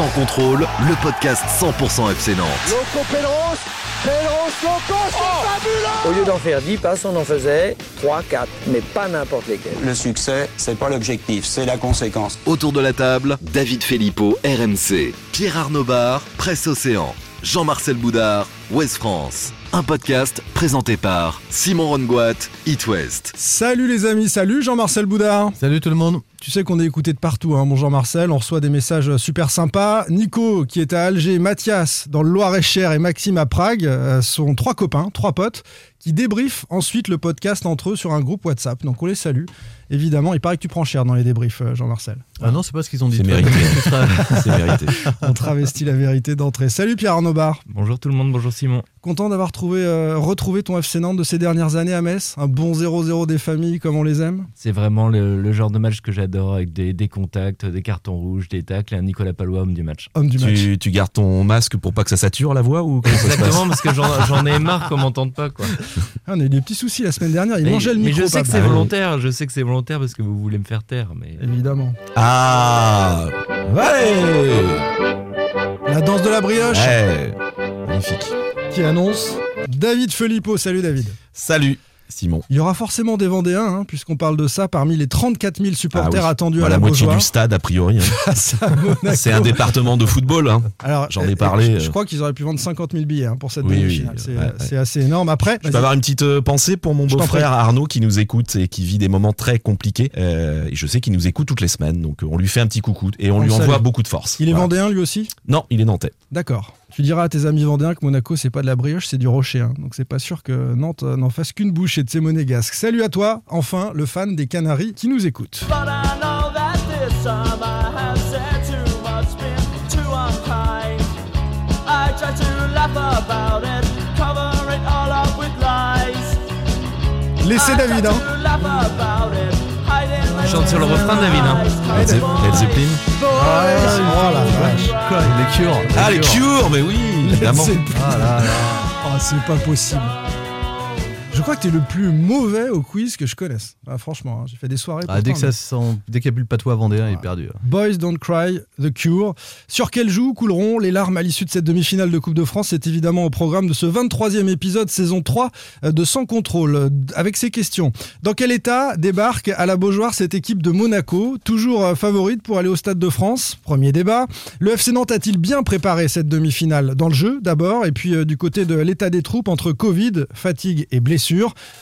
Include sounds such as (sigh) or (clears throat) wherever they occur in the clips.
Sans contrôle, le podcast 100% FC Nantes. Loco c'est fabuleux Au lieu d'en faire 10 passes, on en faisait 3, 4, mais pas n'importe lesquels. Le succès, c'est pas l'objectif, c'est la conséquence. Autour de la table, David Filippo, RMC, Pierre Arnaud Bar, Presse Océan, Jean-Marcel Boudard, Ouest France. Un podcast présenté par Simon Rongoat, It West. Salut les amis, salut Jean-Marcel Boudard. Salut tout le monde. Tu sais qu'on est écouté de partout, hein, mon Jean-Marcel. On reçoit des messages super sympas. Nico, qui est à Alger, Mathias, dans le Loir-et-Cher, et Maxime à Prague, euh, sont trois copains, trois potes, qui débriefent ensuite le podcast entre eux sur un groupe WhatsApp. Donc on les salue. Évidemment, il paraît que tu prends cher dans les débriefs, euh, Jean-Marcel. Ah non, c'est pas ce qu'ils ont dit. C'est mérité. (laughs) c'est mérité. On travestit la vérité d'entrée. Salut Pierre Arnaud Bar. Bonjour tout le monde, bonjour Simon. Content d'avoir trouvé, euh, retrouvé ton FC Nantes de ces dernières années à Metz. Un bon 0-0 des familles comme on les aime. C'est vraiment le, le genre de match que j'adore avec des, des contacts, des cartons rouges, des tacles et un Nicolas Palois homme du match. Homme du match. Tu, tu gardes ton masque pour pas que ça sature la voix ou comment ça se passe Exactement, parce que j'en ai marre qu'on m'entende pas. Quoi. (laughs) Ah, on a eu des petits soucis la semaine dernière. Il mais, mangeait le mais micro. je sais que c'est volontaire, je sais que c'est volontaire parce que vous voulez me faire taire. Mais... Évidemment. Ah Ouais La danse de la brioche Ouais Magnifique. qui annonce David Filippo. Salut David. Salut Simon. Il y aura forcément des Vendéens, hein, puisqu'on parle de ça, parmi les 34 000 supporters Ah oui. attendus Bah, à la la, moitié du stade a priori. hein. (laughs) C'est un département de football. Hein. J'en ai euh, parlé, Je, je euh. crois qu'ils auraient pu vendre 50 000 billets pour cette Oui, oui, c'est ouais, ouais. c'est assez énorme. Après, Je peux avoir une petite euh, pensée pour mon beau-frère. Arnaud qui nous écoute et qui vit des moments très compliqués. Euh, et je sais qu'il nous écoute toutes les semaines, donc euh, on lui fait un petit coucou et on, On lui envoie beaucoup de force. il est Voilà. Vendéen lui aussi? Non, il est nantais. D'accord. Tu diras à tes amis vendéens que Monaco, c'est pas de la brioche, c'est du rocher. hein. Donc c'est pas sûr que Nantes euh, n'en fasse qu'une bouchée de ses monégasques. Salut à toi, enfin, le fan des Canaries qui nous écoute. Laissez David, hein. Chante sur le refrain, David, hein. Led Ze- Led Zeppelin. Ah, oh la vache. Quoi, les cures Ah, les Cure, mais oui, évidemment. (laughs) Ah là là. oh, c'est pas possible. Je crois que t'es le plus mauvais au quiz que je connaisse. Ah, franchement, hein, j'ai fait des soirées. Ah, dès ça sent, qu'il n'y a plus le patois vendéen, il est perdu. hein. Boys Don't Cry, The Cure. Sur quel joue couleront les larmes à l'issue de cette demi-finale de Coupe de France? C'est évidemment au programme de ce 23e épisode, saison 3 euh, de Sans Contrôle. Avec ces questions. Dans quel état débarque à la Beaujoire cette équipe de Monaco? Toujours euh, favorite pour aller au Stade de France? Premier débat. Le FC Nantes a-t-il bien préparé cette demi-finale? Dans le jeu d'abord, et puis euh, du côté de l'état des troupes entre Covid, fatigue et blessure.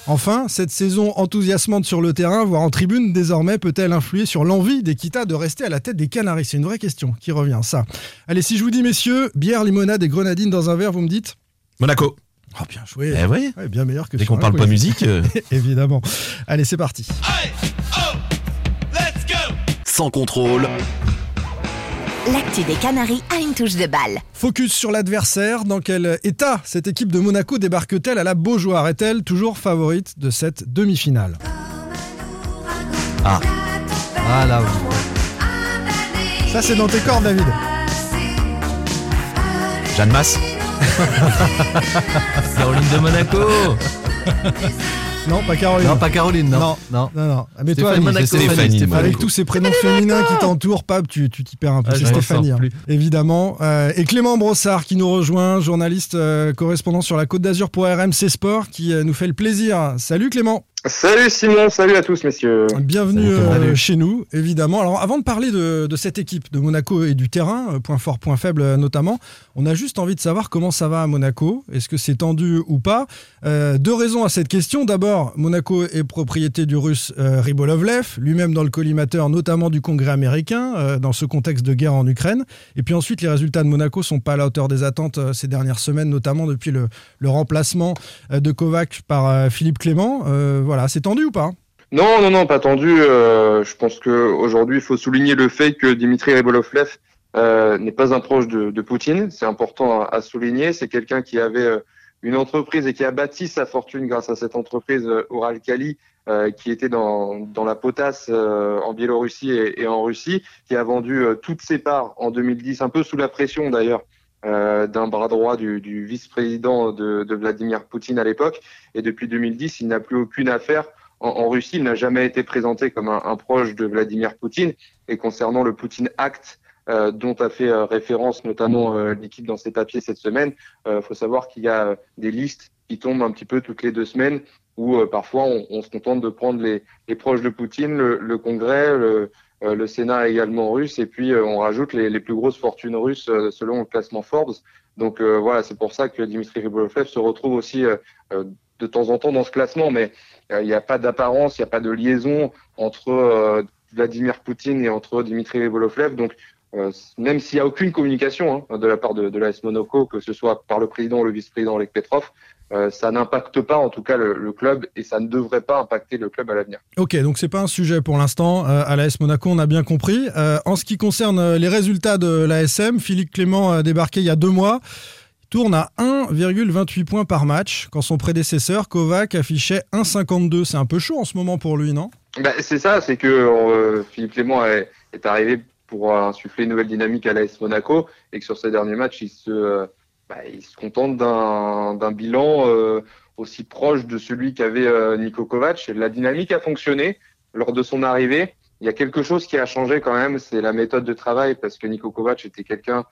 Enfin, cette saison enthousiasmante sur le terrain, voire en tribune, désormais peut-elle influer sur l'envie d'Equita de rester à la tête des Canaries? C'est une vraie question qui revient, ça. Allez, si je vous dis, messieurs, bière, limonade et grenadine dans un verre, vous me dites? Monaco. Oh, bien joué Eh oui. Ouais, Bien meilleur que Dès qu'on parle pas quiz. musique, euh, (laughs) Évidemment. Allez, c'est parti. Sans contrôle, L'actu des Canaries a une touche de balle. Focus sur l'adversaire. Dans quel état cette équipe de Monaco débarque-t-elle à la Beaujoire? Est-elle toujours favorite de cette demi-finale? Ah là, Ça, c'est dans tes cordes, David. Jeanne Masse. (laughs) Caroline de Monaco (laughs) Non, pas Caroline. Non, pas Caroline, non. Non. non. Non, non. Ah, Mais toi, Stéphanie, c'est Stéphanie, Stéphanie. Monaco. Avec tous ces prénoms féminins qui t'entourent, Pab, tu tu t'y perds un peu. Ah, c'est Stéphanie, hein. évidemment. Euh, et Clément Brossard qui nous rejoint, journaliste euh, correspondant sur la Côte d'Azur pour RMC Sport, qui euh, nous fait le plaisir. Salut Clément, Salut Simon, salut à tous messieurs. bienvenue euh, chez nous, évidemment. Alors avant de parler de, de cette équipe de Monaco et du terrain, euh, point fort, point faible euh, notamment, on a juste envie de savoir comment ça va à Monaco. Est-ce que c'est tendu ou pas? Euh, Deux raisons à cette question. D'abord, Monaco est propriété du russe euh, Ribolovlev, lui-même dans le collimateur notamment du Congrès américain, euh, dans ce contexte de guerre en Ukraine. Et puis ensuite, les résultats de Monaco sont pas à la hauteur des attentes euh, ces dernières semaines, notamment depuis le, le remplacement euh, de Kovac par euh, Philippe Clément. Euh, c'est tendu ou pas? Non, non, non, pas tendu. euh, je pense qu'aujourd'hui, il faut souligner le fait que Dimitri Ribolovlev euh, n'est pas un proche de, Poutine. C'est important à, souligner. C'est quelqu'un qui avait euh, une entreprise et qui a bâti sa fortune grâce à cette entreprise Uralkali, euh, qui était dans, la potasse en Biélorussie et, en Russie, qui a vendu toutes ses parts en 2010, un peu sous la pression d'ailleurs euh, d'un bras droit du, vice-président de, Vladimir Poutine à l'époque. Et depuis 2010, il n'a plus aucune affaire en, Russie. Il n'a jamais été présenté comme un, proche de Vladimir Poutine. Et concernant le Poutine Act, euh, dont a fait euh, référence notamment l'équipe dans ses papiers cette semaine. Il faut savoir qu'il y a des listes qui tombent un petit peu toutes les deux semaines où parfois on, se contente de prendre les, les proches de Poutine, le, le Congrès, le, le, Sénat également russe, et puis on rajoute les, plus grosses fortunes russes selon le classement Forbes. Donc voilà, c'est pour ça que Dimitri Ribolovlev se retrouve aussi de temps en temps dans ce classement, mais il n'y a pas d'apparence, il n'y a pas de liaison entre Vladimir Poutine et entre Dimitri Ribolovlev. Donc euh, même s'il n'y a aucune communication hein, de la part de, de l'AS Monaco, que ce soit par le président ou le vice-président Oleg Petrov, euh, ça n'impacte pas en tout cas le, le, club et ça ne devrait pas impacter le club à l'avenir. Ok, donc c'est pas un sujet pour l'instant euh, à l'AS Monaco, on a bien compris. Euh, en ce qui concerne euh, les résultats de l'ASM, Philippe Clément a débarqué il y a deux mois. Il tourne à 1,28 points par match quand son prédécesseur Kovac affichait 1,52. C'est un peu chaud en ce moment pour lui, non? Bah, C'est ça, c'est que Philippe Clément est, est arrivé pour insuffler une nouvelle dynamique à l'AS Monaco et que sur ces derniers matchs, il se, bah, il se contente d'un bilan euh, aussi proche de celui qu'avait euh, Niko Kovac. La dynamique a fonctionné lors de son arrivée. Il y a quelque chose qui a changé quand même, c'est la méthode de travail parce que Niko Kovac était quelqu'un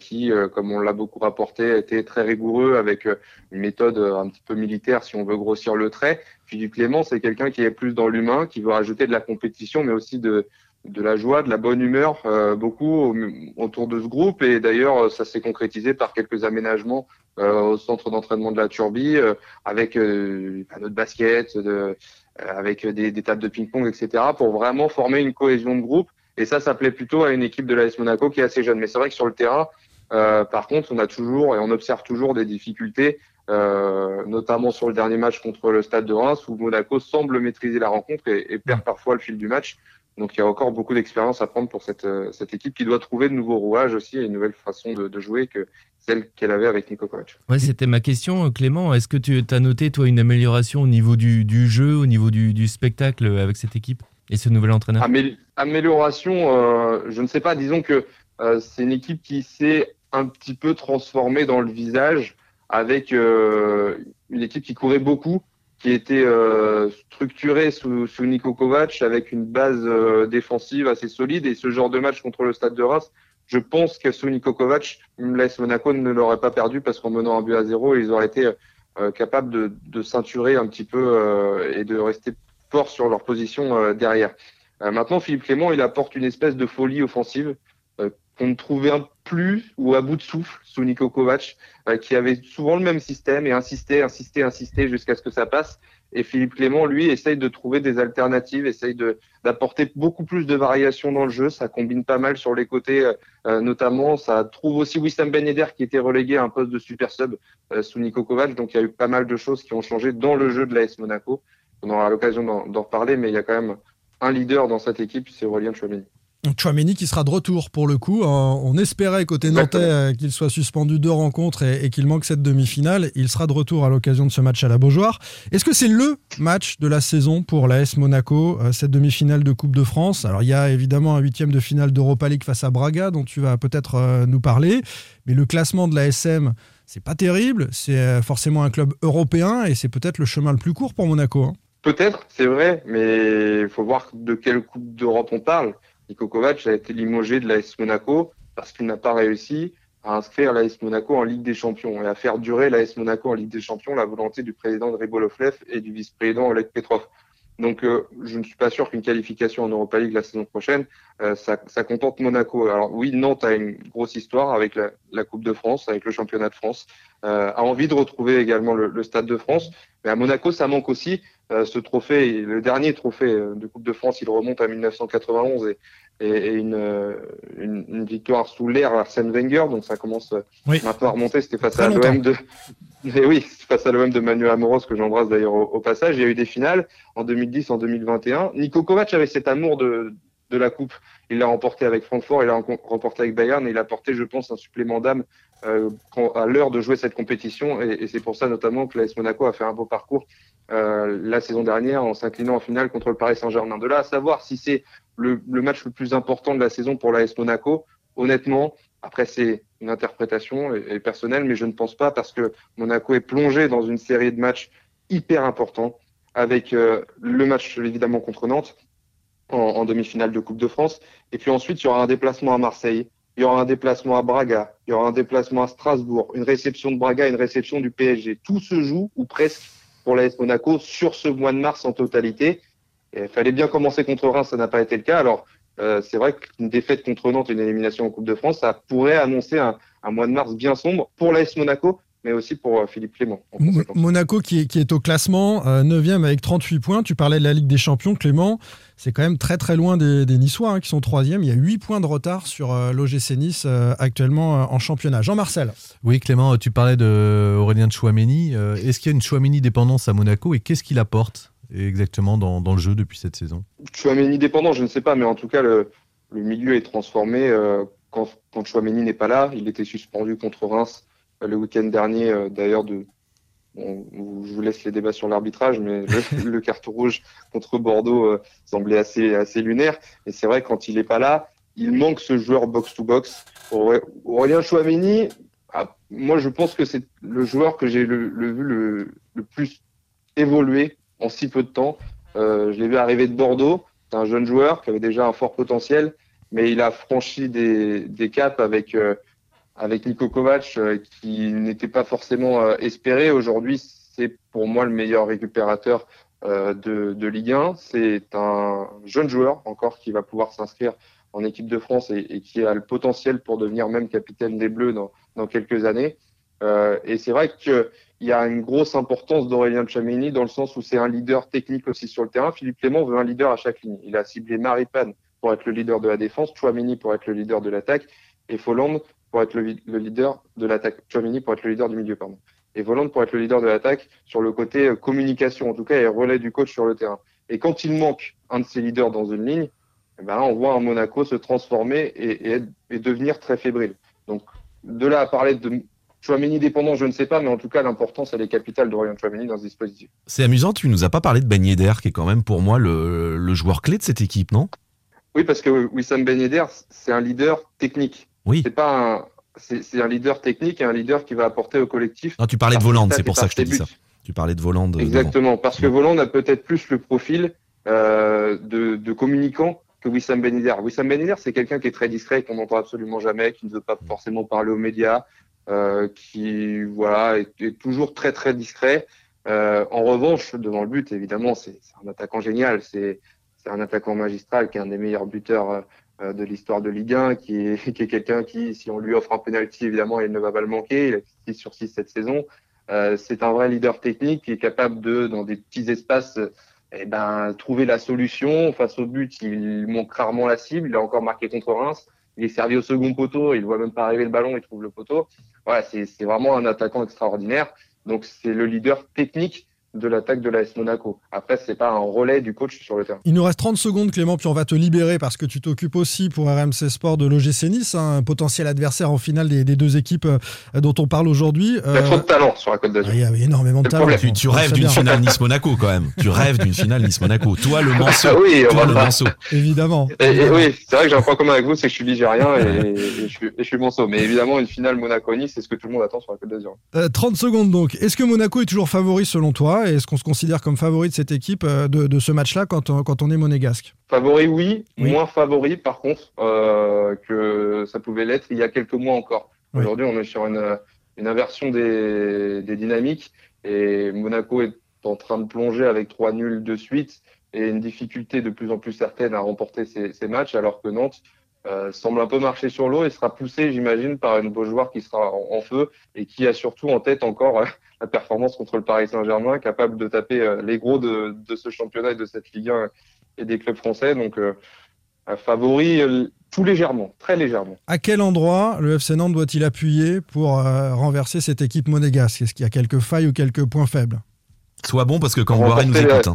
qui, comme on l'a beaucoup rapporté, était très rigoureux avec une méthode un petit peu militaire si on veut grossir le trait. Philippe Clément, c'est quelqu'un qui est plus dans l'humain, qui veut rajouter de la compétition, mais aussi de, de la joie, de la bonne humeur, euh, beaucoup autour de ce groupe. Et d'ailleurs, ça s'est concrétisé par quelques aménagements euh, au centre d'entraînement de la Turbie, euh, avec euh, un autre basket, de, avec des, des, tables de ping-pong, etc., pour vraiment former une cohésion de groupe. Et ça, ça plaît plutôt à une équipe de l'AS Monaco qui est assez jeune. Mais c'est vrai que sur le terrain, par contre, on a toujours et on observe toujours des difficultés. notamment sur le dernier match contre le Stade de Reims, où Monaco semble maîtriser la rencontre et, et perd parfois le fil du match. Donc il y a encore beaucoup d'expérience à prendre pour cette, euh, cette équipe qui doit trouver de nouveaux rouages aussi et une nouvelle façon de, de jouer que celle qu'elle avait avec Nico Kovac. Ouais, c'était ma question, Clément. Est-ce que tu as noté, toi, une amélioration au niveau du, du jeu, au niveau du, du, spectacle avec cette équipe et ce nouvel entraîneur? Amé Amélioration, euh, je ne sais pas. Disons que euh, c'est une équipe qui s'est un petit peu transformée dans le visage avec euh, une équipe qui courait beaucoup qui était euh, structuré sous, sous Niko Kovac avec une base euh, défensive assez solide. Et ce genre de match contre le Stade de Reims, je pense que sous Niko Kovac, l'AS Monaco ne l'aurait pas perdu parce qu'en menant un but à zéro, ils auraient été euh, capables de, de ceinturer un petit peu euh, et de rester forts sur leur position euh, derrière. Euh, maintenant, Philippe Clément, il apporte une espèce de folie offensive qu'on ne trouvait plus ou à bout de souffle sous Niko Kovac, euh, qui avait souvent le même système et insistait, insistait, insistait jusqu'à ce que ça passe. Et Philippe Clément, lui, essaye de trouver des alternatives, essaye d'apporter beaucoup plus de variations dans le jeu. Ça combine pas mal sur les côtés, euh, notamment. Ça trouve aussi Wissam Ben qui était relégué à un poste de super sub euh, sous Niko Kovac. Donc il y a eu pas mal de choses qui ont changé dans le jeu de l'AS Monaco. On aura l'occasion d'en reparler, mais il y a quand même un leader dans cette équipe, c'est Aurélien Chouameni. Chouameni qui sera de retour pour le coup. On espérait côté nantais euh, qu'il soit suspendu deux rencontres et, et qu'il manque cette demi-finale. Il sera de retour à l'occasion de ce match à la Beaujoire. Est-ce que c'est le match de la saison pour l'AS Monaco, euh, cette demi-finale de Coupe de France? Alors il y a évidemment un huitième de finale d'Europa League face à Braga dont tu vas peut-être euh, nous parler. Mais le classement de l'ASM, c'est pas terrible. C'est forcément un club européen et c'est peut-être le chemin le plus court pour Monaco. Hein. Peut-être, c'est vrai, mais il faut voir de quelle Coupe d'Europe on parle. Niko Kovac a été limogé de l'AS Monaco parce qu'il n'a pas réussi à inscrire l'AS Monaco en Ligue des Champions et à faire durer l'AS Monaco en Ligue des Champions la volonté du président de Ribolovlev et du vice-président Oleg Petrov. Donc euh, je ne suis pas sûr qu'une qualification en Europa League la saison prochaine, euh, ça, ça, contente Monaco. Alors oui, Nantes a une grosse histoire avec la, la Coupe de France, avec le championnat de France, euh, a envie de retrouver également le, le, Stade de France, mais à Monaco ça manque aussi euh, ce trophée, le dernier trophée de Coupe de France, il remonte à 1991 et, et, et une, une, une, victoire sous l'air Arsène Wenger, donc ça commence oui. maintenant à remonter. C'était face à l'OM de, et oui, face à l'OM de Manuel Amoros que j'embrasse d'ailleurs au, passage. Il y a eu des finales en 2010, en 2021. Nico Kovac avait cet amour de, de la coupe. Il l'a remporté avec Francfort, il l'a remporté avec Bayern et il a porté, je pense, un supplément d'âme euh, à l'heure de jouer cette compétition. Et, et c'est pour ça notamment que l'AS Monaco a fait un beau parcours euh, la saison dernière en s'inclinant en finale contre le Paris Saint-Germain. De là à savoir si c'est le, le, match le plus important de la saison pour l'AS Monaco, honnêtement, après c'est une interprétation et, personnelle, mais je ne pense pas parce que Monaco est plongé dans une série de matchs hyper importants avec euh, le match évidemment contre Nantes en, demi-finale de Coupe de France. Et puis ensuite, il y aura un déplacement à Marseille il y aura un déplacement à Braga, il y aura un déplacement à Strasbourg, une réception de Braga, une réception du PSG. Tout se joue, ou presque, pour l'AS Monaco sur ce mois de mars en totalité. Il fallait bien commencer contre Reims, ça n'a pas été le cas. Alors, euh, c'est vrai qu'une défaite contre Nantes, une élimination en Coupe de France, ça pourrait annoncer un, un mois de mars bien sombre pour l'AS Monaco, mais aussi pour euh, Philippe Clément. Monaco qui est, qui est, au classement, euh, 9e avec 38 points. Tu parlais de la Ligue des Champions, Clément. C'est quand même très très loin des, des Niçois hein, qui sont 3e. Il y a 8 points de retard sur euh, l'OGC Nice euh, actuellement en championnat. Jean-Marcel. Oui, Clément, tu parlais de Aurélien de Chouameni. Est-ce qu'il y a une Chouameni dépendance à Monaco et qu'est-ce qu'il apporte? Exactement dans, dans, le jeu depuis cette saison Chouameni dépendant, je ne sais pas, mais en tout cas, le, le milieu est transformé. quand, quand Chouameni n'est pas là, il était suspendu contre Reims le week-end dernier, euh, d'ailleurs, de, bon, je vous laisse les débats sur l'arbitrage, mais le, (laughs) le, carton rouge contre Bordeaux euh, semblait assez, assez lunaire. Et c'est vrai, quand il n'est pas là, il manque ce joueur box-to-box. Aurélien Chouameni, ah, moi, je pense que c'est le joueur que j'ai le, le, vu le, le, plus évoluer en si peu de temps. Euh, je l'ai vu arriver de Bordeaux. C'est un jeune joueur qui avait déjà un fort potentiel, mais il a franchi des, des caps avec euh, avec Nico Kovac euh, qui n'était pas forcément espéré. Aujourd'hui, c'est pour moi le meilleur récupérateur de, de, Ligue 1. C'est un jeune joueur encore qui va pouvoir s'inscrire en équipe de France et, qui a le potentiel pour devenir même capitaine des Bleus dans, dans quelques années. Et c'est vrai qu'il y a une grosse importance d'Aurélien Tchouameni dans le sens où c'est un leader technique aussi sur le terrain. Philippe Clément veut un leader à chaque ligne. Il a ciblé Maripane pour être le leader de la défense, Chouameni pour être le leader de l'attaque et Folland pour être le, le leader de l'attaque. Chouamini pour être le leader du milieu, pardon. Et Voland pour être le leader de l'attaque sur le côté euh, communication, en tout cas, et relais du coach sur le terrain. Et quand il manque un de ces leaders dans une ligne, eh ben là, on voit un Monaco se transformer et, et, et, devenir très fébrile. Donc, de là à parler de Chouamini dépendant, je ne sais pas, mais en tout cas, l'importance, elle est capitale d'Orient Chouamini dans ce dispositif. C'est amusant, tu nous as pas parlé de Ben Yedder, qui est quand même pour moi le, le joueur clé de cette équipe, non? Oui, parce que Wissam Ben Yedder, c'est un leader technique. Oui. C'est pas un, c'est un leader technique et un leader qui va apporter au collectif. Non, tu parlais de Voland, c'est pour ça que je t'ai dit ça. Tu parlais de Voland. Exactement, parce que Voland a peut-être plus le profil euh, de, de, communicant que Wissam Ben Yedder. Wissam Ben Yedder, c'est quelqu'un qui est très discret, qu'on n'entend absolument jamais, qui ne veut pas forcément parler aux médias, qui voilà est, toujours très très discret. Euh, en revanche, devant le but, évidemment, c'est un attaquant génial. C'est un attaquant magistral qui est un des meilleurs buteurs euh, de l'histoire de Ligue 1, (laughs) qui est, quelqu'un qui, si on lui offre un penalty, évidemment, il ne va pas le manquer. Il a 6 sur 6 cette saison. Euh, c'est un vrai leader technique qui est capable de, dans des petits espaces, eh ben, trouver la solution. Face au but, il manque rarement la cible. Il a encore marqué contre Reims. Il est servi au second poteau. Il voit même pas arriver le ballon. Il trouve le poteau. Voilà, c'est vraiment un attaquant extraordinaire. Donc, c'est le leader technique de l'attaque de l'AS Monaco. Après, c'est pas un relais du coach sur le terrain. Il nous reste 30 secondes, Clément, puis on va te libérer parce que tu t'occupes aussi pour RMC Sport de l'OGC Nice, hein, un potentiel adversaire en finale des, des deux équipes euh, dont on parle aujourd'hui. Euh... Il y a trop de talent sur la Côte d'Azur. Il y a énormément de talent. Tu, tu rêves d'une finale Nice-Monaco quand même. Tu rêves d'une finale Nice-Monaco. Toi, le manceau. Ah oui, toi, le manceau. Évidemment. Et, et oui, c'est vrai que j'ai un point commun avec vous, c'est que je suis ligérien et, et, je, suis, et je suis manceau. Mais évidemment, une finale Monaco-Nice, c'est ce que tout le monde attend sur la Côte d'Azur. Euh, 30 secondes donc. Est-ce que Monaco est toujours favori selon toi Est-ce qu'on se considère comme favori de cette équipe euh, de, de ce match-là quand, on, quand on est monégasque? Favori, oui, oui. Moins favori, par contre, euh, que ça pouvait l'être il y a quelques mois encore. Oui. Aujourd'hui, on est sur une, une inversion des, des, dynamiques et Monaco est en train de plonger avec trois nuls de suite et une difficulté de plus en plus certaine à remporter ces, ces matchs, alors que Nantes euh, semble un peu marcher sur l'eau et sera poussé, j'imagine, par une Beaujoire qui sera en, en, feu et qui a surtout en tête encore euh, (laughs) la performance contre le Paris Saint-Germain, capable de taper euh, les gros de, de, ce championnat et de cette Ligue 1 et des clubs français. Donc, euh, favori tout légèrement, très légèrement. À quel endroit le FC Nantes doit-il appuyer pour euh, renverser cette équipe monégasque? Est-ce qu'il y a quelques failles ou quelques points faibles? Sois bon parce que quand Boiré nous écoute, hein.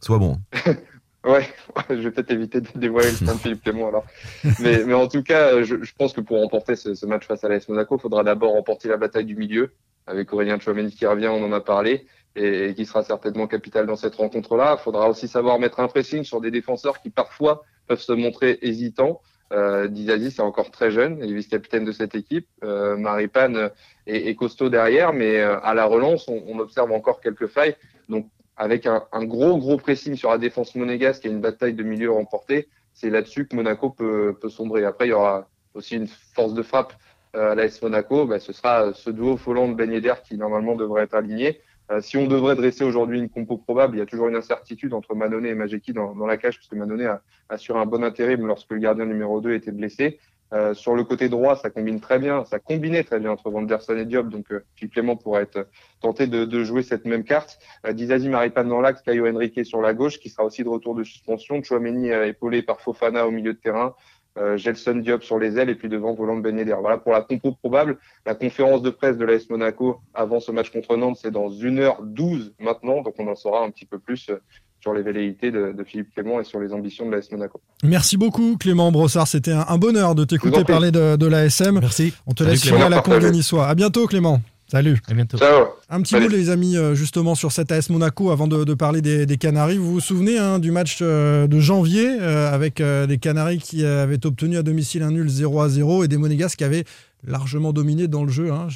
sois bon. (laughs) Ouais, (laughs) je vais peut-être éviter de dévoiler le plan de Philippe Clément alors. Mais, mais en tout cas, je, je pense que pour remporter ce, ce match face à l'AS Monaco, il faudra d'abord remporter la bataille du milieu avec Aurélien Chouameni qui revient, on en a parlé, et, et qui sera certainement capital dans cette rencontre-là. Il faudra aussi savoir mettre un pressing sur des défenseurs qui parfois peuvent se montrer hésitants. Euh, Dizazi, c'est encore très jeune, il est vice-capitaine de cette équipe. Euh, Maripane est, est, costaud derrière, mais euh, à la relance, on, on observe encore quelques failles. Donc avec un, un, gros gros pressing sur la défense monégasque et une bataille de milieu remportée, c'est là-dessus que Monaco peut, peut, sombrer. Après, il y aura aussi une force de frappe euh, à l'AS Monaco, bah, ce sera ce duo Folland-Ben Yedder qui normalement devrait être aligné. Euh, si on devrait dresser aujourd'hui une compo probable, il y a toujours une incertitude entre Manone et Majeki dans, dans la cage, puisque Manone a assuré un bon intérim lorsque le gardien numéro 2 était blessé. Euh, sur le côté droit, ça combine très bien, ça combinait très bien entre Vanderson et Diop, donc euh, Philippe Clément pourrait être tenté de, jouer cette même carte. Euh, Dizazi Maripane dans l'axe, Caio Henrique sur la gauche, qui sera aussi de retour de suspension. Chouameni euh, épaulé par Fofana au milieu de terrain. Euh, Gelson Diop sur les ailes et puis devant Volant Ben. Voilà pour la compo probable. La conférence de presse de l'AS Monaco avant ce match contre Nantes, c'est dans 1h12 maintenant, donc on en saura un petit peu plus euh, sur les velléités de, de Philippe Clément et sur les ambitions de l'AS Monaco. Merci beaucoup Clément Brossard, c'était un, un bonheur de t'écouter parler de, de l'ASM. Merci. On te Salut, laisse Clément. filer à la. Conga niçois. À bientôt Clément. Salut. À bientôt. Ciao. Un petit Salut. mot les amis euh, justement sur cette AS Monaco avant de, de parler des, des Canaries. Vous vous souvenez hein, du match euh, de janvier euh, avec euh, les Canaries qui avaient obtenu à domicile un nul 0 à 0 et des Monégas qui avaient largement dominé dans le jeu. hein.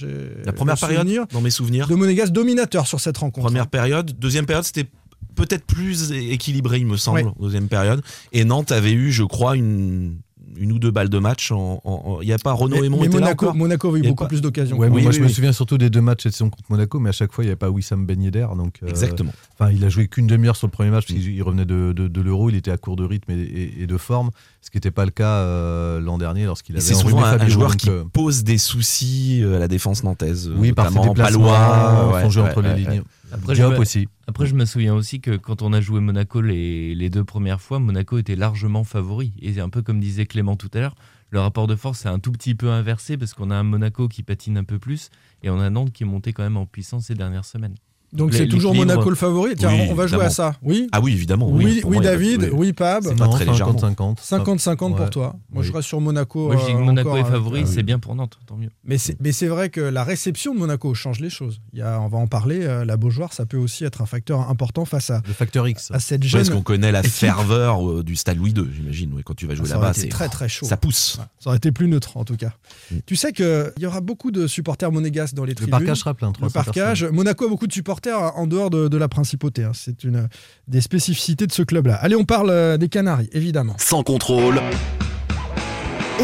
La première période, souvenir dans mes souvenirs, de Monégas dominateur sur cette rencontre. première période. Deuxième période, c'était peut-être plus équilibré, il me semble, Ouais. deuxième période. Et Nantes avait eu, je crois, une, une ou deux balles de match. en- en- en- Il n'y a pas Renaud mais était là Monaco, Monaco avait eu beaucoup pas- plus d'occasions. Ouais, Oui, moi oui, je me souviens surtout des deux matchs cette saison contre Monaco, mais à chaque fois il n'y avait pas Wissam Ben Yedder, donc euh, Exactement. Enfin, il a joué qu'une demi-heure sur le premier match parce qu'il revenait de, de, de l'Euro, il était à court de rythme et, et- et de forme, ce qui n'était pas le cas euh, l'an dernier lorsqu'il Et avait C'est souvent un, un joueur donc, qui euh, pose des soucis euh, à la défense nantaise. oui, par ses déplacements, Palois, ouais, son jeu ouais, entre ouais, les ouais. lignes. Après, je me- aussi. Après, je me souviens aussi que quand on a joué Monaco les, les deux premières fois, Monaco était largement favori. Et c'est un peu comme disait Clément tout à l'heure, le rapport de force est un tout petit peu inversé parce qu'on a un Monaco qui patine un peu plus et on a Nantes qui est monté quand même en puissance ces dernières semaines. Donc c'est toujours Monaco le favori. Tiens, Oui, on va jouer évidemment. à ça. Oui Ah oui, évidemment. Oui, pour oui moi, il David, oui. oui Pab. C'est pas Non, très légèrement. 50-50. 50-50 pour toi. Moi, je Oui. reste sur Monaco. Moi, je dis que euh, Monaco encore, est euh, favori, ah c'est oui. bien pour Nantes, tant mieux. Mais c'est, mais c'est vrai que la réception de Monaco change les choses. Il y a, on va en parler. euh, la Beaujoire, ça peut aussi être un facteur important face à, Le facteur X. à cette jeune. Parce qu'on connaît la ferveur euh, du stade Louis II, j'imagine. quand tu vas jouer là-bas, c'est très très chaud. ça pousse. Ça aurait été plus neutre en tout cas. Mm. Tu sais qu'il y aura beaucoup de supporters monégasques dans les Le tribunes. parcage sera plein. Le 300 parcage. Monaco a beaucoup de supporters en dehors de, de la principauté. hein. C'est une des spécificités de ce club-là. Allez, on parle euh, des Canaries, évidemment. Sans contrôle,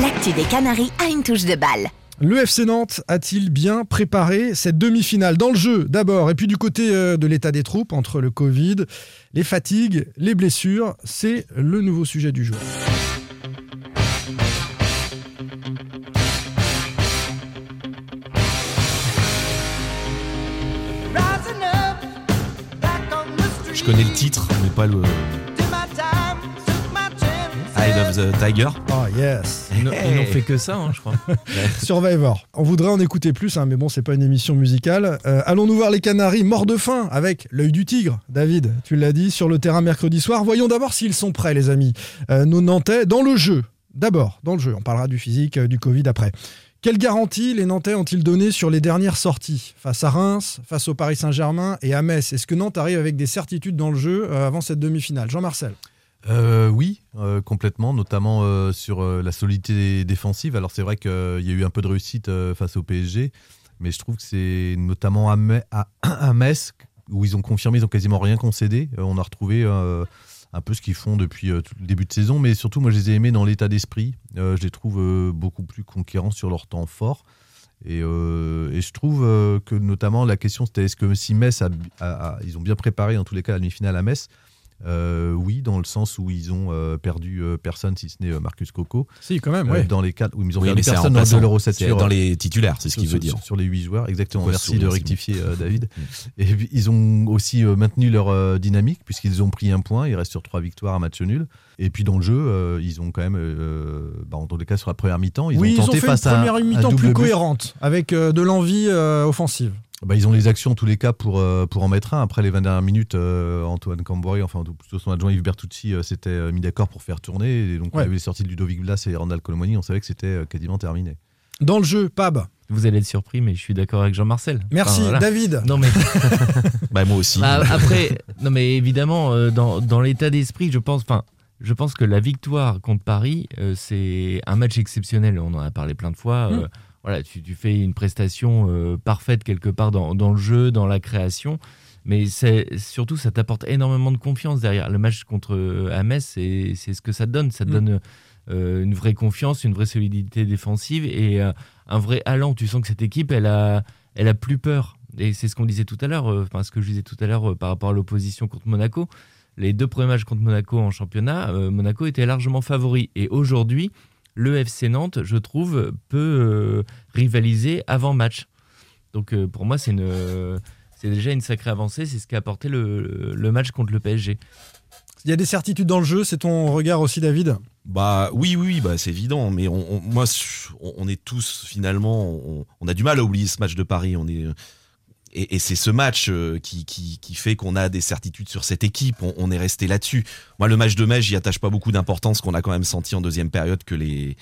L'actu des Canaries a une touche de balle. Le FC Nantes a-t-il bien préparé cette demi-finale dans le jeu d'abord et puis du côté euh, de l'état des troupes entre le Covid, les fatigues, les blessures, c'est le nouveau sujet du jour. Je connais le titre, mais pas le Eye of the Tiger. Oh yes Ils n'ont ils n'ont fait que ça, hein, je crois. (laughs) Survivor. On voudrait en écouter plus, hein, mais bon, c'est pas une émission musicale. Euh, Allons-nous voir les Canaries morts de faim avec l'œil du tigre, David, tu l'as dit, sur le terrain mercredi soir. Voyons d'abord s'ils sont prêts, les amis. Euh, nos Nantais, dans le jeu. D'abord, dans le jeu. On parlera du physique, euh, du Covid après. Quelle garantie les Nantais ont-ils donné sur les dernières sorties Face à Reims, face au Paris Saint-Germain et à Metz? Est-ce que Nantes arrive avec des certitudes dans le jeu euh, avant cette demi-finale? Jean-Marcel Euh, oui, euh, complètement, notamment sur la solidité défensive. Alors c'est vrai qu'il y a eu un peu de réussite face au PSG, mais je trouve que c'est notamment à, (clears throat) à, Metz où ils ont confirmé, ils ont quasiment rien concédé. On a retrouvé un peu ce qu'ils font depuis euh, le début de saison, mais surtout moi je les ai aimés dans l'état d'esprit. Euh, je les trouve euh, beaucoup plus conquérants sur leur temps fort. Et, je trouve que notamment la question c'était est-ce que si Metz a- ils ont bien préparé en tous les cas la demi-finale à Metz Euh, oui, dans le sens où ils ont euh, perdu euh, personne si ce n'est euh, Marcus Coco. Si, quand même, Euh, ouais. Dans les quatre, oui, ils ont Oui, perdu personne dans de l'Euro 7 C'est sur dans les titulaires, c'est ce qu'il veut dire. Sur les 8 joueurs, exactement. Merci sourire, de rectifier, euh, David. (laughs) Et puis, ils ont aussi euh, maintenu leur euh, dynamique puisqu'ils ont pris un point. Ils restent sur trois victoires, un match nul. Et puis dans le jeu, euh, ils ont quand même, euh, bah, en tous les cas sur la première mi-temps, ils oui, ont ils ont tenté fait face une première mi-temps plus but. cohérente, avec euh, de l'envie euh, offensive. Bah, ils ont les actions en tous les cas pour, euh, pour en mettre un. Après les 20 dernières minutes, euh, Antoine Camboy, enfin plutôt son adjoint Yves Bertucci, euh, s'était euh, mis d'accord pour faire tourner. Et donc on Ouais. avait les sorties de Ludovic Blas et Randall Colomoni, on savait que c'était euh, quasiment terminé. Dans le jeu, Pab. Vous allez être surpris, mais je suis d'accord avec Jean-Marcel. Merci, Enfin, voilà. David. Non, mais (laughs) Bah, moi aussi. Bah, après, non mais évidemment, euh, dans, dans l'état d'esprit, je pense, enfin, je pense que la victoire contre Paris, euh, c'est un match exceptionnel. On en a parlé plein de fois. Mm. Voilà, tu, tu fais une prestation euh, parfaite quelque part dans, dans le jeu, dans la création. Mais surtout, ça t'apporte énormément de confiance derrière. Le match contre euh, Metz, c'est ce que ça te donne. Ça te Mm. donne euh, une vraie confiance, une vraie solidité défensive et euh, un vrai allant. Tu sens que cette équipe, elle a, elle a plus peur. Et c'est ce qu'on disait tout à l'heure, enfin ce que je disais tout à l'heure par rapport à l'opposition contre Monaco. Les deux premiers matchs contre Monaco en championnat, euh, Monaco était largement favori. Et aujourd'hui, le FC Nantes, je trouve, peut euh, rivaliser avant match. Donc euh, pour moi, c'est une, c'est déjà une sacrée avancée. C'est ce qu'a apporté le, le match contre le PSG. Il y a des certitudes dans le jeu, c'est ton regard aussi, David? Bah oui, oui, oui, bah c'est évident. Mais on, on- moi, on, on est tous finalement, on, on a du mal à oublier ce match de Paris. On est et, c'est ce match euh, qui, fait qu'on a des certitudes sur cette équipe. On, est resté là-dessus. Moi, le match de Metz, j'y attache pas beaucoup d'importance. Qu'on a quand même senti en deuxième période que les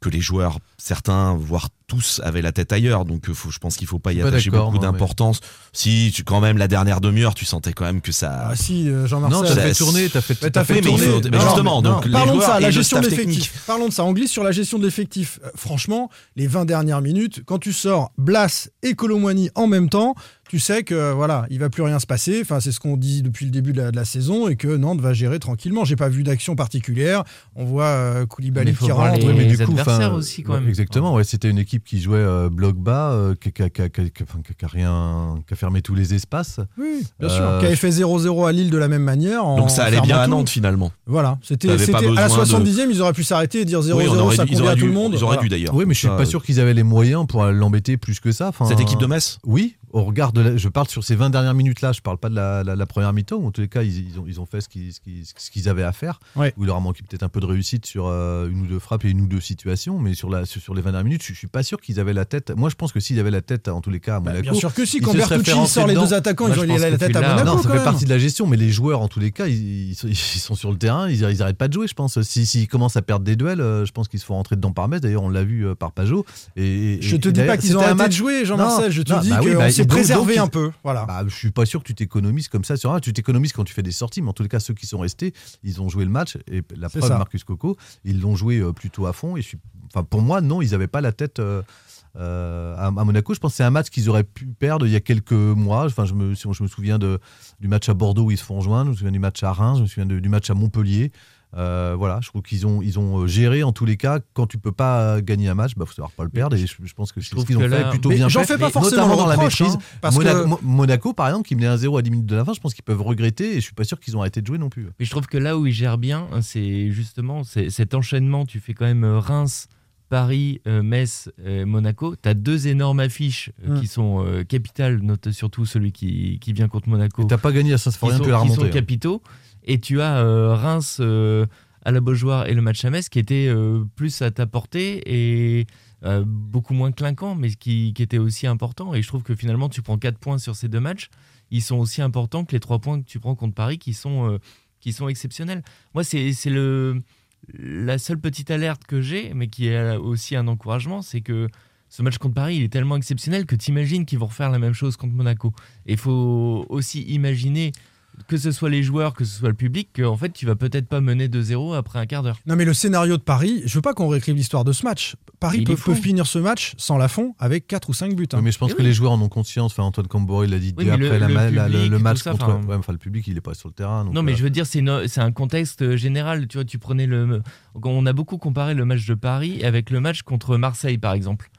que les joueurs, certains, voire tous, avaient la tête ailleurs. Donc, euh, faut, je pense qu'il faut pas y attacher beaucoup mais- d'importance. Si, tu, quand même, la dernière demi-heure, tu sentais quand même que ça. Ah si, euh, Jean-Marcel. Non, t'as Ça- fait tourner, t'as fait, Mais t'as fait mais tourner. faut- mais Non, justement, non, donc, les parlons de ça, la gestion technique. Parlons de ça. On glisse sur la gestion d'effectifs. Euh, franchement, les 20 dernières minutes, quand tu sors Blas et Colomwani en même temps, tu sais que euh, voilà, il va plus rien se passer. Enfin, c'est ce qu'on dit depuis le début de la, de la saison et que Nantes va gérer tranquillement. J'ai pas vu d'action particulière. On voit euh, Koulibaly Mais qui rentre. mais du coup, aussi, quand ouais, même. Exactement, ouais, c'était une équipe qui jouait euh, bloc bas, euh, qui, qui a- qui a- qui a- qui a- enfin, qui a rien, qui a fermé tous les espaces. Oui, bien Euh, sûr. Qui avait fait 0-0 à Lille de la même manière. en Donc ça allait bien à tout. Nantes finalement. Voilà, c'était à la besoin de- 70e, ils auraient pu s'arrêter et dire 0-0, Oui, ça dû- convient à tout dû, le monde. ils auraient Voilà. dû d'ailleurs. Oui, mais je suis Ça, pas sûr qu'ils avaient les moyens pour l'embêter plus que ça. Enfin, Cette équipe de Metz Oui, au regard de la- je parle sur ces 20 dernières minutes-là, je parle pas de la, la- la première mi-temps, où en tous les cas, ils, ils ont, ils ont fait ce qu'ils ce qu'ils- ce qu'ils avaient à faire. Ouais. Où il leur a manqué peut-être un peu de réussite sur euh, une ou deux frappes et une ou deux situations, mais sur, la, sur, sur les 20 dernières minutes, je, je suis pas sûr qu'ils avaient la tête. Moi, je pense que s'ils avaient la tête, en tous les cas, à Bah, Monaco. bien sûr que si, quand Bertucci sort les deux attaquants, ils pense la que tête à. Monaco. Non, ça quand fait même. partie de la gestion, mais les joueurs, en tous les cas, ils, ils, sont- sur le terrain, ils, ils arrêtent pas de jouer, je pense. S'ils s'ils commencent à perdre des duels, euh, je pense qu'ils se font rentrer dedans par Metz. D'ailleurs, on l'a vu euh, par Pajot. Et, Je te dis pas qu'ils ont arrêté de jouer, Jean-Marcel. Je te dis bah bah, s'est préservé donc, un peu. Voilà. Bah, je suis pas sûr que tu t'économises comme ça sur un. Tu t'économises quand tu fais des sorties, mais en les cas, ceux qui sont restés, ils ont joué le match. Et la preuve, ça. Marcus Coco, ils l'ont joué euh, plutôt à fond. Et je suis, enfin, pour moi, non, ils n'avaient pas la tête. euh, euh, à, à Monaco, je pense que c'est un match qu'ils auraient pu perdre il y a quelques mois. Enfin, je me, je me souviens de, du match à Bordeaux où ils se font rejoindre, je me souviens du match à Reims, je me souviens de- du match à Montpellier. Euh, voilà, je trouve qu'ils ont, ils ont euh, géré en tous les cas. Quand tu peux pas euh, gagner un match, bah faut savoir pas le perdre. Et je, je pense que c'est ce trouve qu'ils ont que fait là- plutôt bien j'en fais pas forcément dans la maîtrise. hein, parce que- Monaco, par exemple, qui menait 1-0 à 10 minutes de la fin, je pense qu'ils peuvent regretter. Et je suis pas sûr qu'ils ont arrêté de jouer non plus. Mais je trouve que là où il gère bien, hein, c'est justement cet enchaînement. Tu fais quand même Reims, Paris, euh, Metz, euh, Monaco. Tu as deux énormes affiches euh, Mm. qui sont capitales, note surtout celui qui, qui vient contre Monaco. T'as pas gagné à Saint-Symphorien, sont, tu l'as qui sont remonté. hein. Et tu as euh, Reims euh, à la Beaujoire et le match à Metz qui était euh, plus à ta portée et beaucoup moins clinquant, mais qui, qui était aussi important. Et je trouve que finalement, tu prends 4 points sur ces deux matchs. Ils sont aussi importants que les 3 points que tu prends contre Paris qui sont, qui sont exceptionnels. Moi, c'est la seule petite alerte que j'ai, mais qui est aussi un encouragement, c'est que ce match contre Paris, il est tellement exceptionnel que tu imagines qu'ils vont refaire la même chose contre Monaco. Et il faut aussi imaginer que ce soit les joueurs, que ce soit le public, qu'en fait, tu vas peut-être pas mener 2-0 après un quart d'heure. Non, mais le scénario de Paris, je veux pas qu'on réécrive l'histoire de ce match. Paris peut, finir ce match sans la fond avec 4 ou 5 buts. hein. Mais je pense Eh que oui. les joueurs en ont conscience. Enfin, Antoine Camboré l'a dit Oui, dès mais après le- la le ma- la- le, public le match ça, contre. enfin- ouais, enfin, le public, il est pas sur le terrain. donc, non, mais euh, je veux dire, c'est un contexte général. Tu vois, tu prenais le. On a beaucoup comparé le match de Paris avec le match contre Marseille, par exemple.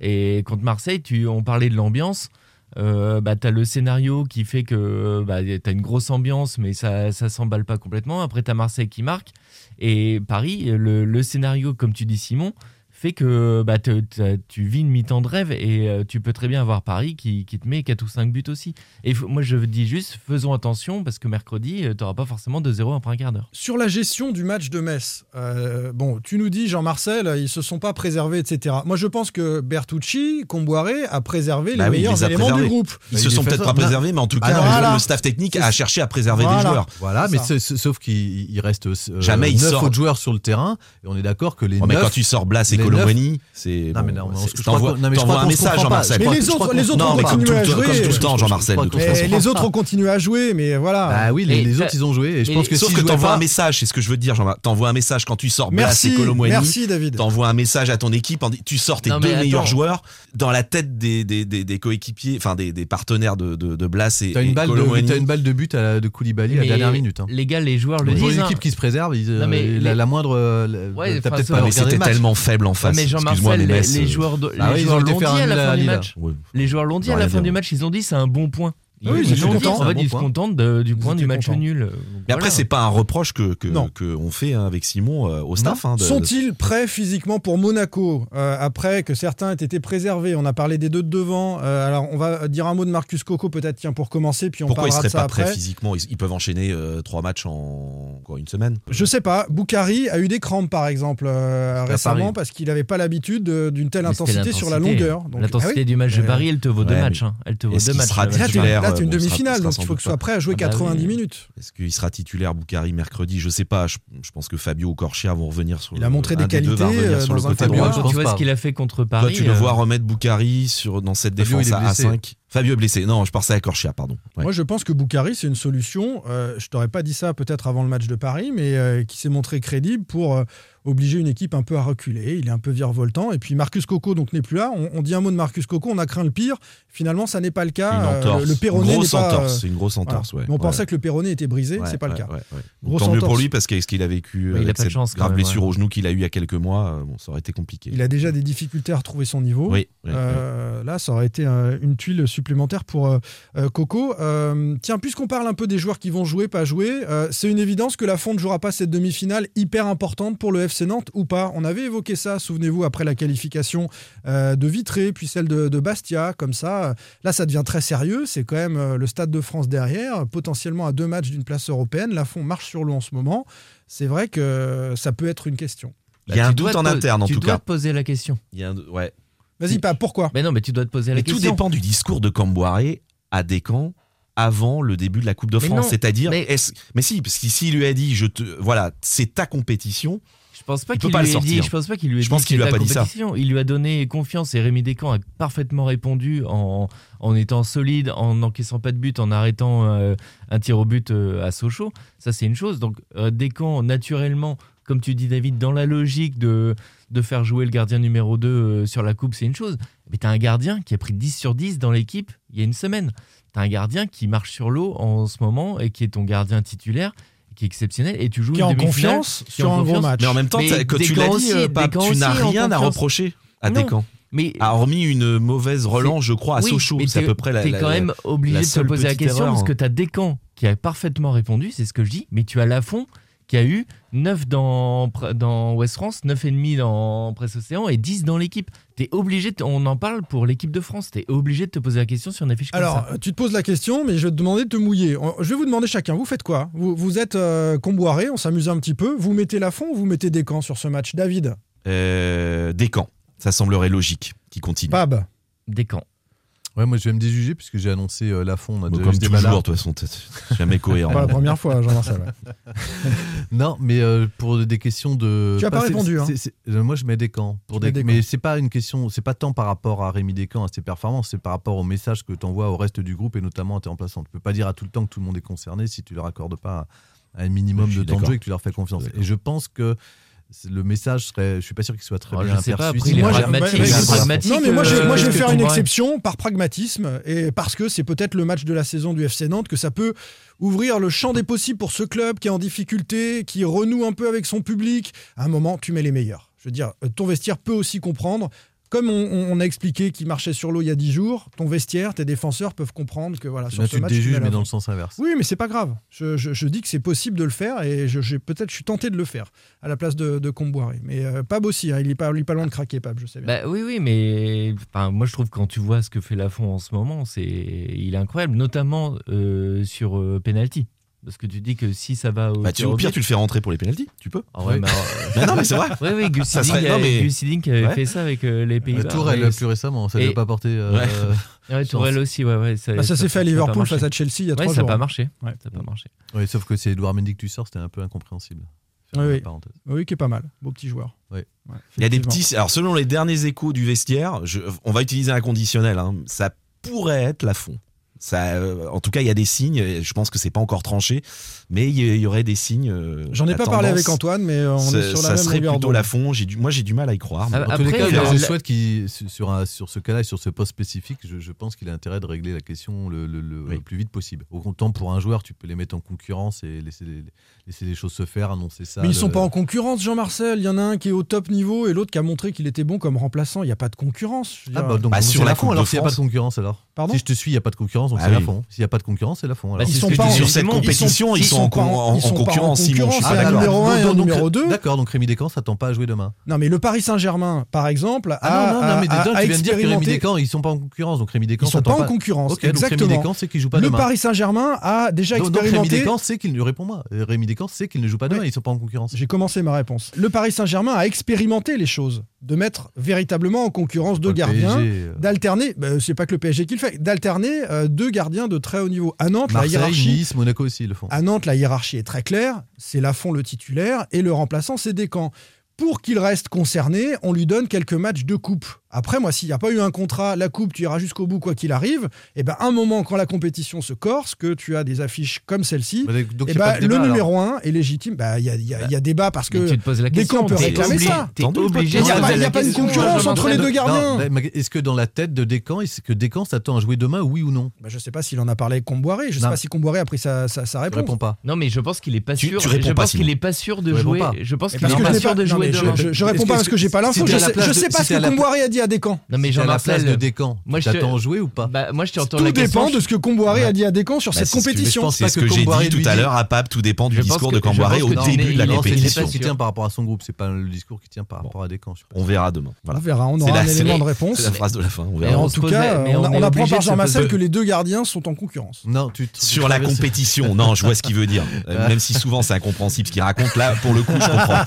Et contre Marseille, tu, on parlait de l'ambiance. Euh, bah, tu as le scénario qui fait que bah, tu as une grosse ambiance, mais ça ça s'emballe pas complètement. Après, tu as Marseille qui marque. Et Paris, le, le scénario, comme tu dis, Simon, fait que bah, te- te- tu vis une mi-temps de rêve et euh, tu peux très bien avoir Paris qui, qui te met 4 ou 5 buts aussi. Et moi, je dis juste, faisons attention parce que mercredi, tu n'auras pas forcément 2-0 après un quart d'heure. Sur la gestion du match de Metz, euh, bon, tu nous dis, Jean-Marcel, ils se sont pas préservés, etc. Moi, je pense que Bertucci, Comboiré, a préservé Bah les oui, il meilleurs les éléments préservés. du groupe. Ils Bah, se il sont peut-être pas ça. préservés, mais en tout Ah, cas, voilà. le staff technique a cherché à préserver Voilà. des joueurs. Voilà, mais sauf qu'il il reste euh, Jamais il 9 sort. autres joueurs sur le terrain. Et on est d'accord que les Ouais, mais 9 quand tu sors Blas et les les Colomani. C'est Non, mais non, t'envoies un message. Jean-Marcel. Mais les autres, les autres Non, ont continué à comme jouer. tout le temps, Jean-Marcel. de toute Et façon. Et les autres ont continué à jouer, mais voilà. Bah oui, les, les autres ils ont joué je pense que Sauf que t'envoies un message, c'est ce que je veux te dire, Jean-Marc. T'envoies un message quand tu sors Blas Merci, et Colomani. merci David. T'envoies un message à ton équipe, tu sors tes deux meilleurs joueurs dans la tête des, des, des, des coéquipiers, enfin des, des partenaires de, Blas et, T'as et une, balle Colomani. de, t'as une balle de but à- de Koulibaly à la dernière minute. hein. Les gars, les joueurs le Pour disent. une hein. équipe qui se préserve, ils, Non, mais la, les- moindre. euh, Ouais, t'as peut-être pas mais c'était tellement faible en face. mais Jean-Marcel, les, euh, joueurs, de- Ah les oui, joueurs l'ont dit à un la fin du match. Ouais. Les joueurs l'ont dit à la fin du match. Ils ont dit c'est un bon point. Ah oui, ils Ils étaient l'ont dit. contents. En fait, Un bon ils se contentent de- du Ils point du match contents. nul. Mais après, c'est pas un reproche que que, Non. que on fait hein, avec Simon euh, au staff. hein, de- Sont-ils prêts physiquement pour Monaco euh, après que certains aient été préservés? On a parlé des deux de devant. Euh, alors on va dire un mot de Marcus Coco peut-être tiens pour commencer puis on Pourquoi ils parlera seraient de ça pas prêts après. physiquement? Ils, ils peuvent enchaîner euh, trois matchs en quoi, une semaine. Je sais pas. Boukari a eu des crampes par exemple euh, récemment parce qu'il n'avait pas l'habitude de- d'une telle intensité sur la longueur. Donc, L'intensité ah oui. du match de Paris, elle te vaut deux matchs. hein. Elle te vaut deux matchs. Le Là, c'est une bon, sera- demi-finale, donc il faut que tu pas. prêt à jouer Ah bah 90 oui. minutes. Est-ce qu'il sera titulaire Boukari mercredi? Je sais pas. Je, je pense que Fabio ou Corchia vont revenir sur. Il a montré des qualités, revenir euh, sur le dans côté Fabio, droit. je Tu vois pas. ce qu'il a fait contre Toi, Paris. tu le euh, vois remettre Boukari sur, dans cette Fabio, défense à, à blessé. 5. Fabio est blessé. Non, je pensais à Corchia, pardon. Ouais. Moi, je pense que Boukari, c'est une solution. euh, je t'aurais pas dit ça peut-être avant le match de Paris, mais euh, qui s'est montré crédible pour euh, obliger une équipe un peu à reculer. Il est un peu virevoltant. Et puis Marcus Coco donc n'est plus là. On, on dit un mot de Marcus Coco, on a craint le pire. Finalement, ça n'est pas le C'est une cas. Euh, entorse. le n'est pas. entorse. euh, C'est une grosse voilà. entorse. ouais. Mais on Ouais. pensait que le péroné était brisé, Ouais, c'est pas le cas. ouais, ouais. Grosse Tant mieux pour lui parce qu'avec ce qu'il a vécu, Ouais, il a avec pas de cette chance, grave même, blessure ouais. au genou qu'il a eu il y a quelques mois, euh, bon, ça aurait été compliqué. Il a déjà des difficultés à retrouver son niveau. Oui, oui, Euh, Là, ça aurait été euh, une tuile supplémentaire pour euh, Coco. Euh, tiens, puisqu'on parle un peu des joueurs qui vont jouer, pas jouer, euh, c'est une évidence que la Fond ne jouera pas cette demi-finale hyper importante pour le FC Nantes ou pas. On avait évoqué ça, souvenez-vous, après la qualification euh, de Vitré, puis celle de, de Bastia, comme ça. Là, ça devient très sérieux. C'est quand même euh, le Stade de France derrière, potentiellement à deux matchs d'une place européenne. La Fond marche sur l'eau en ce moment. C'est vrai que ça peut être une question. Il y a Bah, un tu doute dois en te- interne en tu tout dois cas. te poser la question. Il y a un- ouais. Vas-y, pas pourquoi? Mais non, mais tu dois te poser la Mais tout question. dépend du discours de Camboiré à Descamps avant le début de la Coupe de Mais France. C'est-à-dire, mais- si, parce qu'ici il lui a dit, je te, voilà, c'est ta compétition. Je pense pas qu'il pas lui ait dit. Je pense pas qu'il lui ait Je pense qu'il lui a c'était pas la dit ça. compétition. Il lui a donné confiance et Rémi Descamps a parfaitement répondu en, en étant solide, en n'encaissant pas de but, en arrêtant euh, un tir au but euh, à Sochaux. Ça c'est une chose. Donc euh, Descamps naturellement, comme tu dis David, dans la logique de de faire jouer le gardien numéro 2 euh, sur la coupe, c'est une chose. Mais tu as un gardien qui a pris 10 sur 10 dans l'équipe il y a une semaine. Tu as un gardien qui marche sur l'eau en ce moment et qui est ton gardien titulaire, qui est exceptionnel. Et tu joues Qui est une en confiance qui est en sur un gros match. Mais en même temps, Mais que tu l'as dit, aussi, euh, Pape, tu n'as rien à reprocher à Non. Descamps. Mais Ah, hormis une mauvaise relance, je crois, à oui, Sochaux. C'est à t'es- peu près la. T'es quand la- même obligé de te poser la question erreur. parce que t'as Descamps qui a parfaitement répondu, c'est ce que je dis, mais tu as Lafont qui a eu 9 dans, dans West France, 9,5 dans Presse Océan et 10 dans l'équipe. T'es obligé, de- on en parle pour l'équipe de France, t'es obligé de te poser la question sur une affiche comme Alors, ça. tu te poses la question, mais je vais te demander de te mouiller. Je vais vous demander chacun, vous faites quoi? Vous, vous êtes euh, comboiré, on s'amuse un petit peu. Vous mettez la fond ou vous mettez des camps sur ce match David? Euh, Descamps. Ça semblerait logique qui continue. Pab Descamps. Ouais, moi je vais me déjuger puisque j'ai annoncé euh, Lafond. On a Bon, déjà comme eu des toujours, de toute façon, t'es jamais cohérent. Pas la première fois, Jean-Marcel. ouais. (laughs) Non, mais euh, pour des questions de. Tu as pas répondu, hein. euh, moi, je mets des camps. Pour des... des Mais c'est pas une question. C'est pas tant par rapport à Rémi Descamps, à ses performances, c'est par rapport au message que tu envoies au reste du groupe et notamment à tes remplaçants. Tu peux pas dire à tout le temps que tout le monde est concerné si tu leur accordes pas un minimum de temps de jeu et que tu leur fais confiance. Et je pense que le message serait. Je suis pas sûr qu'il soit très Oh, bien je sais pas, après, il Moi, pragmatique, Non, mais moi, je, euh, moi, je vais faire une exception par pragmatisme et parce que c'est peut-être le match de la saison du FC Nantes que ça peut ouvrir le champ des possibles pour ce club qui est en difficulté, qui renoue un peu avec son public. À un moment, tu mets les meilleurs. Je veux dire, euh, ton vestiaire peut aussi comprendre. Comme on, on a expliqué qu'il marchait sur l'eau il y a 10 jours, ton vestiaire, tes défenseurs peuvent comprendre que voilà, sur Là, ce tu te match, tu déjuges, mais dans le sens inverse. Oui, mais c'est pas grave. Je, je- je dis que c'est possible de le faire et je, peut-être je suis tenté de le faire à la place de, de Comboiré. Mais euh, Pab aussi, hein, il, est pas, il est pas loin de craquer, Pab, je sais bien. Bah oui, oui, mais enfin, moi je trouve que quand tu vois ce que fait Lafont en ce moment, c'est il est incroyable, notamment euh, sur euh, penalty. Parce que tu dis que si ça va au Bah, tu, au pire, tu le fais rentrer pour les pénalties. Tu peux. Ah ouais, Oui. mais (laughs) alors, Mais non, mais c'est vrai. Oui, oui, Gus Hiddink mais- avait Ouais. fait ça avec euh, les Euh, Pays-Bas. Tourelle, Ouais, plus récemment, ça Et- n'a pas porté. euh, Ouais. (laughs) Ouais, Tourelle aussi, ouais, ouais. Bah, ça s'est fait à a Liverpool marché. face à Chelsea il y a Ouais, trois ça n'a jours. pas marché. Ouais. Ça n'a pas marché. ouais, sauf que c'est Edouard Mendy que tu sors, c'était un peu incompréhensible. Oui, la oui. Oui, qui est pas mal. Beau petit joueur. Oui. Ouais, Il y a des petits. Alors, selon les derniers échos du vestiaire, je- on va utiliser un conditionnel. hein, ça pourrait être la fond. Ça, euh, en tout cas, il y a des signes. Je pense que c'est pas encore tranché, mais il y, aurait des signes. euh, J'en ai pas parlé avec Antoine, mais euh, on ça- est sur la ça même serait plutôt la fond. J'ai du, moi, j'ai du mal à y croire. Ah, En tous les Après, cas, je souhaite qu'il sur, un- sur ce cas-là et sur ce poste spécifique, je, je pense qu'il a intérêt de régler la question le, le- le Oui. plus vite possible. Autant pour un joueur, tu peux les mettre en concurrence et laisser les, laisser les choses se faire, annoncer ça. Mais ils le- sont pas en concurrence, Jean-Marcel. Il y en a un qui est au top niveau et l'autre qui a montré qu'il était bon comme remplaçant. Il n'y a pas de concurrence. Ah bah, donc Bah, sur la fond alors s'il n'y a pas de concurrence alors. Pardon si je te suis, il n'y a pas de concurrence, donc Ah c'est la oui. fond. S'il n'y a pas de concurrence, c'est la fond. Bah, Ils sont pas sur cette compétition, ils, ils sont, sont en, pas en- ils sont en pas en concurrence, Simon. c'est un d'accord. numéro un et un donc, numéro deux. D'accord, donc Rémi Descamps s'attend pas à jouer demain. Non, mais le Paris Saint-Germain, par exemple, a, Ah non, non, non, mais a tu viens de dire que Rémi expérimenté- Descamps, ils sont pas en concurrence, donc Rémi Descamps Ils sont pas en concurrence, exactement. Rémi Descamps sait qu'il joue pas Le. Paris Saint-Germain a déjà Donc, donc Rémi expérimenté. Descamps sait qu'il ne répond moi. Rémi Descamps sait qu'il ne joue pas demain, ils sont pas en concurrence. J'ai commencé ma réponse. Le Paris Saint-Germain a expérimenté les choses, de mettre véritablement en concurrence deux gardiens, euh, d'alterner. bah, c'est pas que le PSG qui le fait, d'alterner euh, deux gardiens de très haut niveau. À Nantes, la hiérarchie. Nice, Monaco aussi ils le font. À Nantes, la hiérarchie est très claire. C'est Lafont le titulaire et le remplaçant, c'est Descamps. Pour qu'il reste concerné, on lui donne quelques matchs de coupe. Après, moi, s'il n'y a pas eu un contrat, la coupe, tu iras jusqu'au bout quoi qu'il arrive. Et ben, un moment, quand la compétition se corse, que tu as des affiches comme celle-ci, Bah, et ben, débat, le alors. numéro 1 est légitime. Bah, Il y, a, il y a- il y a débat parce Mais que tu te poses la Descamps question. peut réclamer obligé- ça. Il n'y a, pas- y a pas une concurrence entre les deux gardiens. Est-ce que dans la tête de Descamps, est-ce que Descamps s'attend à jouer demain, oui ou non? Bah, je sais pas s'il en a parlé avec Comboiré. Je sais Non. pas si Comboiré a pris sa, sa, sa Je réponse. réponds pas. Non, mais je pense qu'il est pas sûr. tu réponds je pas, pense qu'il Simon. est pas sûr de jouer. Je pense qu'il parce est que je pas sûr de jouer mais je- demain. je, je réponds pas que- parce que j'ai pas l'info. Je sais, place je de- sais pas si ce que Comboiré a dit à Descamps. Non, mais à la place de. Descamps, Moi, tu je te- t'attends jouer ou pas Bah, moi, je Tout la question. dépend de ce que Comboiré a dit à Descamps sur Bah, cette c'est ce que- compétition. je pense C'est pas ce que que j'ai Comboiré dit tout à l'heure à Pape, tout dépend du discours que- de Camboiré je au que- début de la c'est compétition. pas discours qui sûr. tient par rapport à son groupe, c'est pas le discours qui tient par rapport à Descamps. On verra demain. On verra, on C'est aura un c'est élément de réponse. C'est la phrase de la fin. En tout cas, on, apprend obligé par Jean-Marcel poser- que les deux gardiens sont en concurrence. Non, Sur la compétition, (laughs) non, je vois ce qu'il veut dire. Même si souvent c'est incompréhensible ce qu'il raconte, là, pour le coup, je comprends.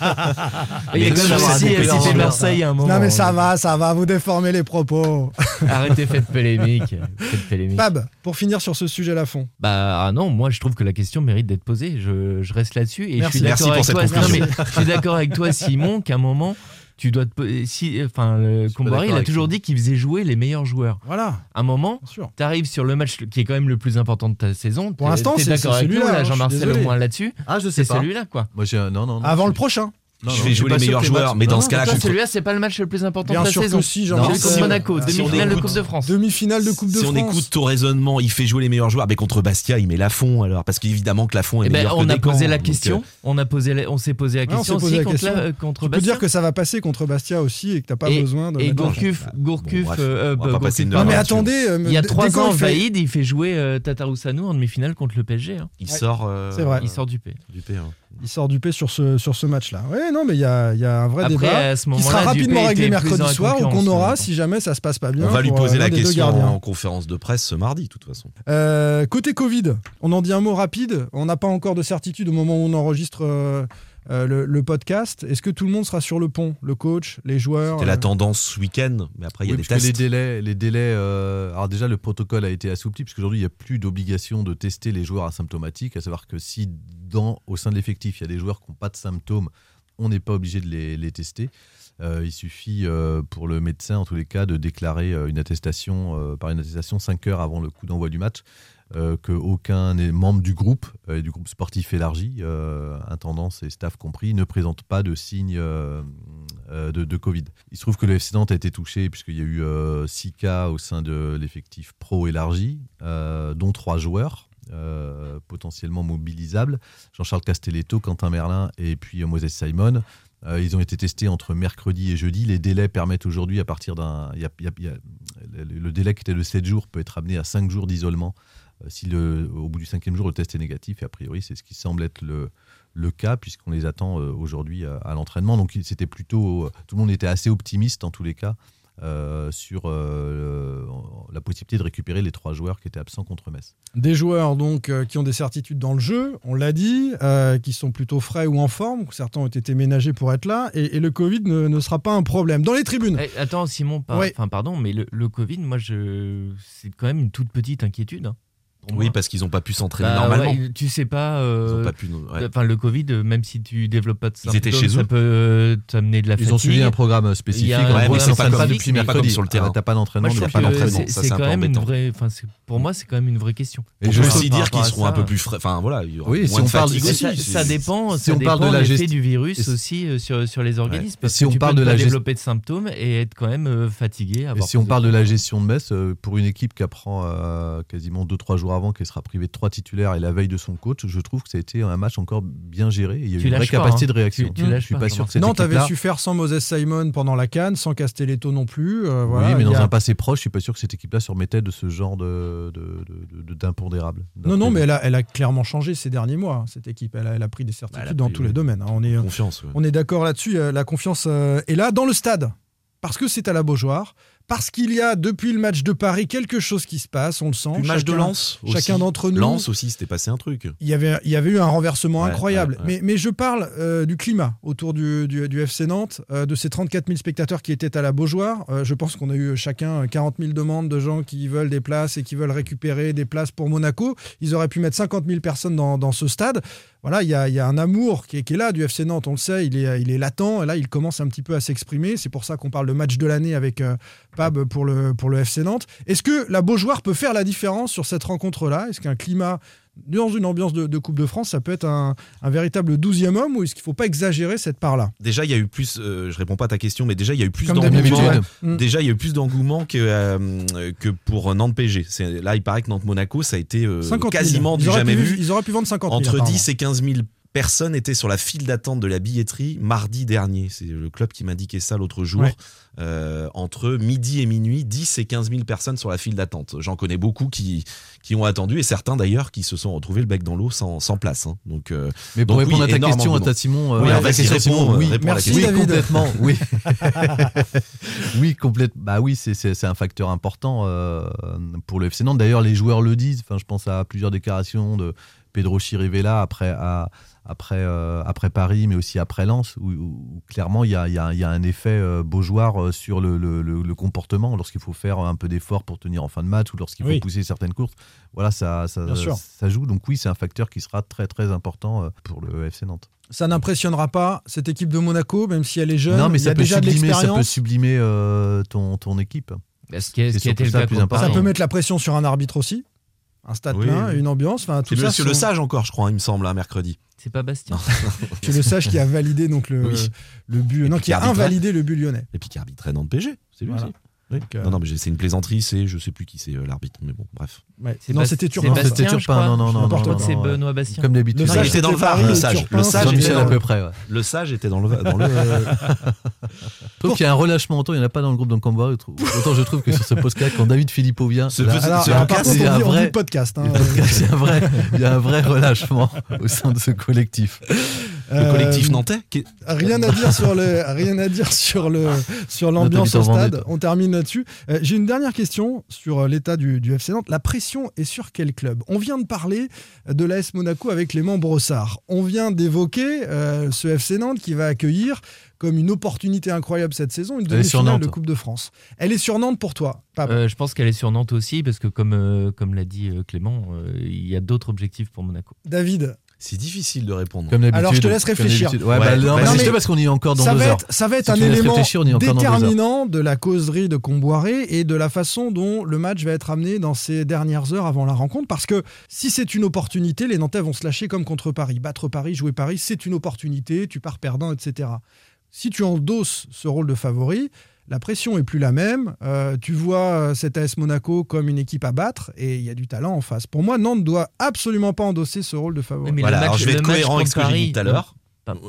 Il y a Mais la non. Marseille à un moment. Non mais ça va, ça va, vous déformer les propos. (laughs) Arrêtez, faites polémique. Faites polémique. Pab, pour finir sur ce sujet à fond. Bah ah non, moi je trouve que la question mérite d'être posée. Je, je reste là-dessus et Merci. je suis Merci d'accord pour avec cette toi. Non, conclusion. mais je suis d'accord avec toi, Simon, qu'à un moment tu dois te si enfin pas Comboiré, il a toujours dit qu'il faisait jouer les meilleurs joueurs. Voilà, À un moment, sûr. t'arrives sur le match qui est quand même le plus important de ta saison. Pour l'instant, c'est- d'accord c'est avec celui-là, hein, Jean-Marcel au moins là-dessus. Ah, je sais C'est celui-là quoi. Moi, j'ai non, non, non. Avant le prochain. Non, Je vais jouer les meilleurs joueurs, mais dans non, ce cas-là, celui-là, c'est pas le match le plus important Bien de que saison. si, Monaco, demi-finale de écoute- Coupe de France. Demi-finale de Coupe de si on France. écoute ton raisonnement, il fait jouer les meilleurs joueurs. Mais contre Bastia, il met Lafont alors. Parce qu'évidemment que Lafont est meilleur on que a posé la question. euh, On a posé, la- on s'est posé la question aussi la contre, question. la- contre Tu peux Bastia. dire que ça va passer contre Bastia aussi et que t'as pas Et- besoin de. Et. Gourcuff, Gourcuff, bref, on va pas Gourcuff, passer une Non heure mais attendez, euh, Il y a trois ans, Vaïd, il fait jouer euh, Tatarusanu en demi-finale contre le PSG. hein. Il sort. euh, C'est vrai. Il sort du P. Du P1. Il sort du P sur ce, sur ce match-là. Ouais, non, mais il y a, il y a un vrai Après, débat à ce qui sera rapidement réglé mercredi soir ou qu'on aura si jamais ça se passe pas bien. On va lui euh, poser l'un la des deux question gardiens. en conférence de presse ce mardi, de toute façon. Euh, côté Covid, on en dit un mot rapide. On n'a pas encore de certitude au moment où on enregistre euh, euh, le, le podcast. Est-ce que tout le monde sera sur le pont Le coach, les joueurs C'était la euh, tendance ce week-end, mais après il y a des tests. les délais, les délais euh, alors déjà le protocole a été assoupli puisqu'aujourd'hui il n'y a plus d'obligation de tester les joueurs asymptomatiques, à savoir que si dans, au sein de l'effectif il y a des joueurs qui n'ont pas de symptômes, on n'est pas obligé de les, les tester. Euh, il suffit euh, pour le médecin en tous les cas de déclarer euh, une attestation euh, par une attestation 5 heures avant le coup d'envoi du match euh, qu'aucun des membres du groupe, euh, et du groupe sportif élargi, euh, intendance et staff compris, ne présente pas de signes euh, euh, de, Covid. Il se trouve que le FC Nantes a été touché puisqu'il y a eu 6 cas au sein de l'effectif pro élargi, dont 3 joueurs. potentiellement mobilisables Jean-Charles Castelletto, Quentin Merlin et puis Moses Simon ils ont été testés entre mercredi et jeudi. Les délais permettent aujourd'hui, à partir d'un. le, délai qui était de 7 jours peut être amené à 5 jours d'isolement si le, au bout du cinquième jour le test est négatif. Et a priori, c'est ce qui semble être le, le cas, puisqu'on les attend euh, aujourd'hui à, à l'entraînement. Donc c'était plutôt. Tout le monde était assez optimiste en tous les cas. euh, sur euh, la possibilité de récupérer les trois joueurs qui étaient absents contre Metz. Des joueurs donc euh, qui ont des certitudes dans le jeu, on l'a dit, euh, qui sont plutôt frais ou en forme. Certains ont été ménagés pour être là, et, et le Covid ne, ne sera pas un problème. Dans les tribunes, Eh, attends, Simon, par- Oui. enfin, pardon, mais le, le Covid, moi, je... c'est quand même une toute petite inquiétude. hein. Pour Oui, moi. parce qu'ils n'ont pas pu s'entraîner Bah, normalement. ouais, tu sais pas. euh, Ils ont pas pu. ouais. Enfin, le Covid, euh, même si tu développes pas de Ils étaient symptômes, chez ça eux. peut euh, t'amener de la Ils ont fatigue. suivi un programme spécifique. Il y a un- en Ouais, mais ils c'est pas comme- pas comme mercredi. sur le terrain. Ah, T'as pas d'entraînement, Moi, je pas d'entraînement. c'est- quand même une vraie. Pour moi, c'est quand même une vraie question. Et je pense aussi dire qu'ils seront un peu plus frais. Enfin voilà, Oui, si on parle- fatigue Mais ça, dépend, si on parle de la l'effet du virus aussi euh, sur, sur les organismes. Parce si que on tu parle peux développer de symptômes et être quand même euh, fatigué. Si on parle de la gestion de Metz, euh, pour une équipe qui apprend euh, quasiment 2-3 jours avant qu'elle sera privée de trois titulaires et la veille de son coach, je trouve que ça a été un match encore bien géré. et Il y a eu Tu une vraie pas, capacité hein. de réaction. Tu- tu je suis pas, pas sûr que cette avait équipe-là- su faire sans Moses Simon pendant la canne, sans Castelletto non plus. euh, voilà, oui, mais dans a- un passé proche, je suis pas sûr que cette équipe-là se remettait de ce genre de, de- de- de- d'impondérable. Non, non, mais elle a, elle a clairement changé ces derniers mois, hein, cette équipe. Elle a, elle a pris des certitudes Bah, a dans tous les domaines. hein. On est, Confiance. ouais. on est d'accord là-dessus. euh, La confiance euh, est là dans le stade. Parce que c'est à la Beaujoire. Parce qu'il y a, depuis le match de Paris, quelque chose qui se passe. On le sent. Le match de Lens. aussi. Chacun d'entre nous. Lens aussi, c'était passé un truc. Il y, avait, il y avait eu un renversement Ouais, incroyable. ouais, ouais. Mais, mais je parle euh, du climat autour du, du- du FC Nantes, euh, de ces 34 000 spectateurs qui étaient à la Beaujoire. Euh, je pense qu'on a eu chacun 40 000 demandes de gens qui veulent des places et qui veulent récupérer des places pour Monaco. Ils auraient pu mettre 50 000 personnes dans, dans ce stade. Voilà, il y a, un amour qui est, qui est là du FC Nantes, on le sait, il est, il est latent. Et là, il commence un petit peu à s'exprimer. C'est pour ça qu'on parle de match de l'année avec euh, Pab pour le, pour le FC Nantes. Est-ce que la Beaujoire peut faire la différence sur cette rencontre-là? Est-ce qu'un climat dans une ambiance de, de Coupe de France, ça peut être un, un véritable douzième homme ou est-ce qu'il ne faut pas exagérer cette part-là? Déjà, il y a eu plus. euh, je réponds pas à ta question, mais déjà, il y a eu plus d'engouement. ouais. Mm. Déjà, il y a eu plus d'engouement que, euh, que pour Nantes PG. C'est- Là, il paraît que Nantes Monaco, ça a été euh, 50 000. quasiment ils du auraient jamais pu, vu. Ils auraient pu vendre 50 000. Entre apparemment. 10 et 15 000 personnes étaient sur la file d'attente de la billetterie mardi dernier. C'est le club qui m'indiquait ça l'autre jour. Ouais. Euh, entre midi et minuit, 10 et 15 000 personnes sur la file d'attente. J'en connais beaucoup qui, qui ont attendu et certains d'ailleurs qui se sont retrouvés le bec dans l'eau sans, sans place. hein. Donc, euh, Mais pour donc répondre oui, à ta question, à ta Simon, euh, Oui, ta vas-y, question, Simon, euh, oui, réponds à la Merci, question. oui, complètement, oui. (laughs) oui, complètement. Bah oui, c'est un facteur important euh, pour le FC Nantes. D'ailleurs, les joueurs le disent. Enfin, je pense à plusieurs déclarations de Pedro Chirivella après, à- après, euh, après Paris, mais aussi après Lens, où, où clairement il y a, il y a- y a un effet euh, beaujoire euh, sur le, le- le- le comportement lorsqu'il faut faire un peu d'effort pour tenir en fin de match ou lorsqu'il faut Oui. pousser certaines courses. Voilà, ça, ça, joue. Donc oui, c'est un facteur qui sera très très important euh, pour le FC Nantes. Ça n'impressionnera pas cette équipe de Monaco, même si elle est jeune. Non, mais ça a peut, déjà de sublimer, ça peut l'expérience. sublimer euh, ton, ton équipe. Bah, ce qui, est- ce qui a été surtout le cas plus important. Ça peut mettre la pression sur un arbitre aussi. Un stade Oui, plein, oui. une ambiance. Enfin, tout C'est ça, Monsieur Le sont- Sage encore, je crois, il me semble, un mercredi. C'est pas Bastien. (laughs) C'est le sage qui a validé donc le, Oui. le but. Non, puis qui a invalidé le but lyonnais. Et puis qui arbitrait Nantes PG. C'est lui Voilà. aussi. Oui. Donc, euh, Non, non, mais c'est une plaisanterie, c'est je sais plus qui c'est euh, l'arbitre, mais bon, bref. Ouais. C'est Non, Bas- c'était c'est Turpin. Bastien, C'était je Turpin, crois. non, non, non, non, C'est non. Benoît Bastien. Comme Le d'habitude. sage, il était dans le VAR, le sage. Le sage, était à dans peu le- près. Le sage était dans le. Le (laughs) Je trouve qu'il y a un relâchement autant, il n'y en a pas dans le groupe d'Encambra. Autant je trouve que sur ce podcast, quand David Filippo vient, Ce là, petit- Alors, Ce alors, par podcast, contre, il y a on un on vrai- le podcast. hein. le il y a un vrai relâchement au sein de ce collectif. Le Euh, collectif nantais qui Rien à dire sur le, rien à dire sur le, sur l'ambiance au stade. On termine là-dessus. Euh, J'ai une dernière question sur euh, l'état du, du FC Nantes. La pression est sur quel club? On vient de parler de l'AS Monaco avec Clément Brossard. On vient d'évoquer euh, ce FC Nantes qui va accueillir comme une opportunité incroyable cette saison une demi-finale de. Coupe de France. Elle est sur Nantes pour toi. Euh, je pense qu'elle est sur Nantes aussi, parce que comme, euh, comme l'a dit euh, Clément, euh, il y a d'autres objectifs pour Monaco. David, C'est difficile de répondre. Comme d'habitude. Alors, je te laisse réfléchir. Ouais, Ouais, bah, non, bah, non, mais parce qu'on y est encore dans ça deux va, heures. être, ça va être Si un élément déterminant de la causerie de Comboiré et de la façon dont le match va être amené dans ces dernières heures avant la rencontre. Parce que si c'est une opportunité, les Nantais vont se lâcher comme contre Paris. Battre Paris, jouer Paris, c'est une opportunité, tu pars perdant, etc. Si tu endosses ce rôle de favori, la pression est plus la même. Euh, tu vois euh, cet AS Monaco comme une équipe à battre et il y a du talent en face. Pour moi, Nantes doit absolument pas endosser ce rôle de favori. Oui, mais Voilà, alors je vais être cohérent avec ce que j'ai dit tout à l'heure.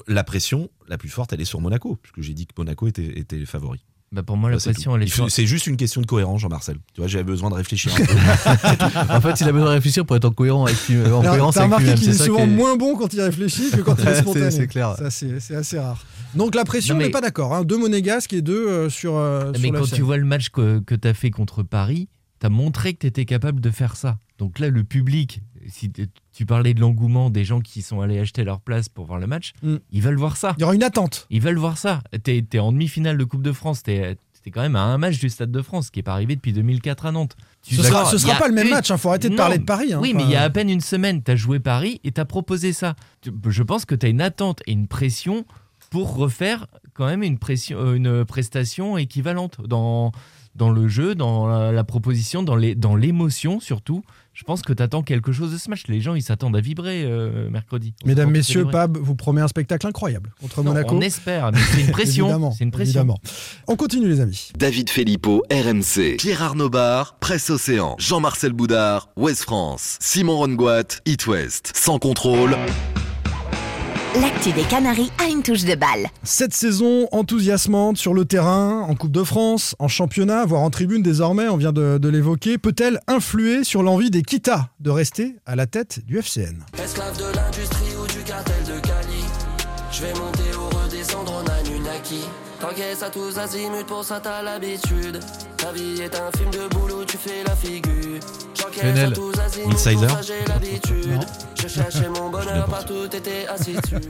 La pression la plus forte, elle est sur Monaco, puisque j'ai dit que Monaco était, était les favoris. Bah, pour moi, la Bah, c'est pression, tout. elle est. C'est juste une question de cohérence, Jean-Marcel. Tu vois, j'avais besoin de réfléchir un peu. (laughs) En fait, il a besoin de réfléchir pour être en, cohérent avec, lui- en Alors, cohérence avec lui-même. qu'il est souvent moins bon quand il réfléchit que quand il est (laughs) C'est- spontané. c'est clair. Ça, c'est assez rare. Donc la pression, n'est pas d'accord. hein. Deux monégasques et deux euh, sur, euh, Mais sur quand tu vois le match que, que tu as fait contre Paris, tu as montré que tu étais capable de faire ça. Donc là, le public, si tu parlais de l'engouement des gens qui sont allés acheter leur place pour voir le match, Mm. ils veulent voir ça. Il y aura une attente. Ils veulent voir ça. T'es es en demi-finale de Coupe de France. T'es es quand même à un match du Stade de France, qui n'est pas arrivé depuis 2004 à Nantes. Tu Ce d'accord, sera, ce pas le même une- match, il faut arrêter de Non, parler de Paris. hein. Oui, mais il y a à peine une semaine, tu as joué Paris et tu as proposé ça. Je pense que tu as une attente et une pression pour refaire quand même une, pression, euh, une prestation équivalente dans, dans le jeu, dans la, la proposition, dans les- dans l'émotion surtout. Je pense que tu attends quelque chose de ce match. Les gens, ils s'attendent à vibrer euh, mercredi. On Mesdames, messieurs. Pab vous promet un spectacle incroyable contre Non, Monaco. On espère, mais c'est une (laughs) pression. Évidemment, C'est une pression. évidemment. On continue, les amis. David Filippo, RMC. Pierre Arnaud Bar, Presse Océan. Jean-Marcel Boudard, Ouest France. Simon Rongoat, It West. Sans contrôle. L'actu des Canaries a une touche de balle. Cette saison enthousiasmante sur le terrain, en Coupe de France, en championnat, voire en tribune désormais, on vient de, de l'évoquer, peut-elle influer sur l'envie des Kita de rester à la tête du FCN Esclave de l'industrie ou du cartel de Cali. Je vais monter ou redescendre en Anunnaki. T'encaisses à tous azimuts, pour ça t'as l'habitude. Ta vie est un film de boulot, tu fais la figure. J'encaisse à tous azimuts, pour ça j'ai l'habitude. Je cherchais mon (laughs) bonheur partout, t'étais assis (laughs) dessus.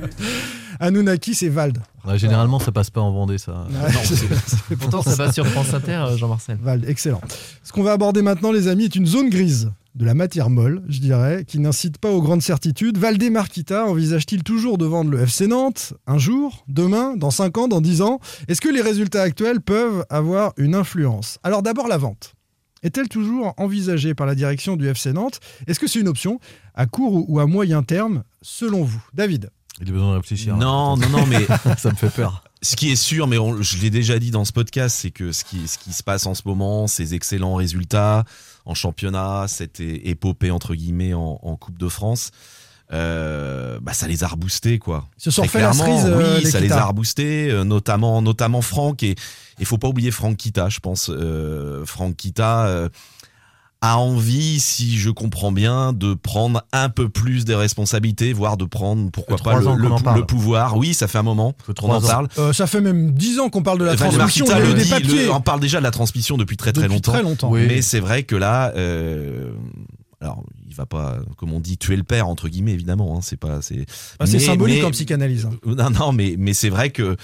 Anunnaki, c'est Vald. Ouais, généralement, ça passe pas en Vendée, ça. Ouais, (laughs) Pourtant, ça passe sur France Inter, euh, Jean-Marcel. Vald, excellent. Ce qu'on va aborder maintenant, les amis, est une zone grise de la matière molle, je dirais, qui n'incite pas aux grandes certitudes. Valdemar Kita envisage-t-il toujours de vendre le FC Nantes un jour, demain, dans 5 ans, dans 10 ans? Est-ce que les résultats actuels peuvent avoir une influence? Alors d'abord la vente. Est-elle toujours envisagée par la direction du FC Nantes? Est-ce que c'est une option à court ou- à moyen terme, selon vous? David Il a besoin de réfléchir. hein. Non, non, non, mais (laughs) ça me fait peur. ce qui est sûr, mais on- je l'ai déjà dit dans ce podcast, c'est que ce qui, ce qui se passe en ce moment, ces excellents résultats en championnat, cette épopée entre guillemets en, en Coupe de France, euh, bah ça les a reboostés quoi. Se sont la cerise, euh, oui, les ça les a reboostés, euh, notamment notamment Franck et il faut pas oublier Franck Kita, je pense. Euh, Franck Kita. A envie, si je comprends bien, de prendre un peu plus des responsabilités, voire de prendre, pourquoi pas, le, pouvoir. Oui, ça fait un moment qu'on en parle. Euh, Ça fait même 10 ans qu'on parle de la transmission, des papiers. on parle déjà de la transmission depuis très très Depuis longtemps. très longtemps. Oui. Mais c'est vrai que là, euh, alors il va pas, comme on dit, tuer le père entre guillemets évidemment. Hein, c'est pas, c'est. Ah, c'est symbolique mais- en psychanalyse. hein. Non, non, mais mais c'est vrai que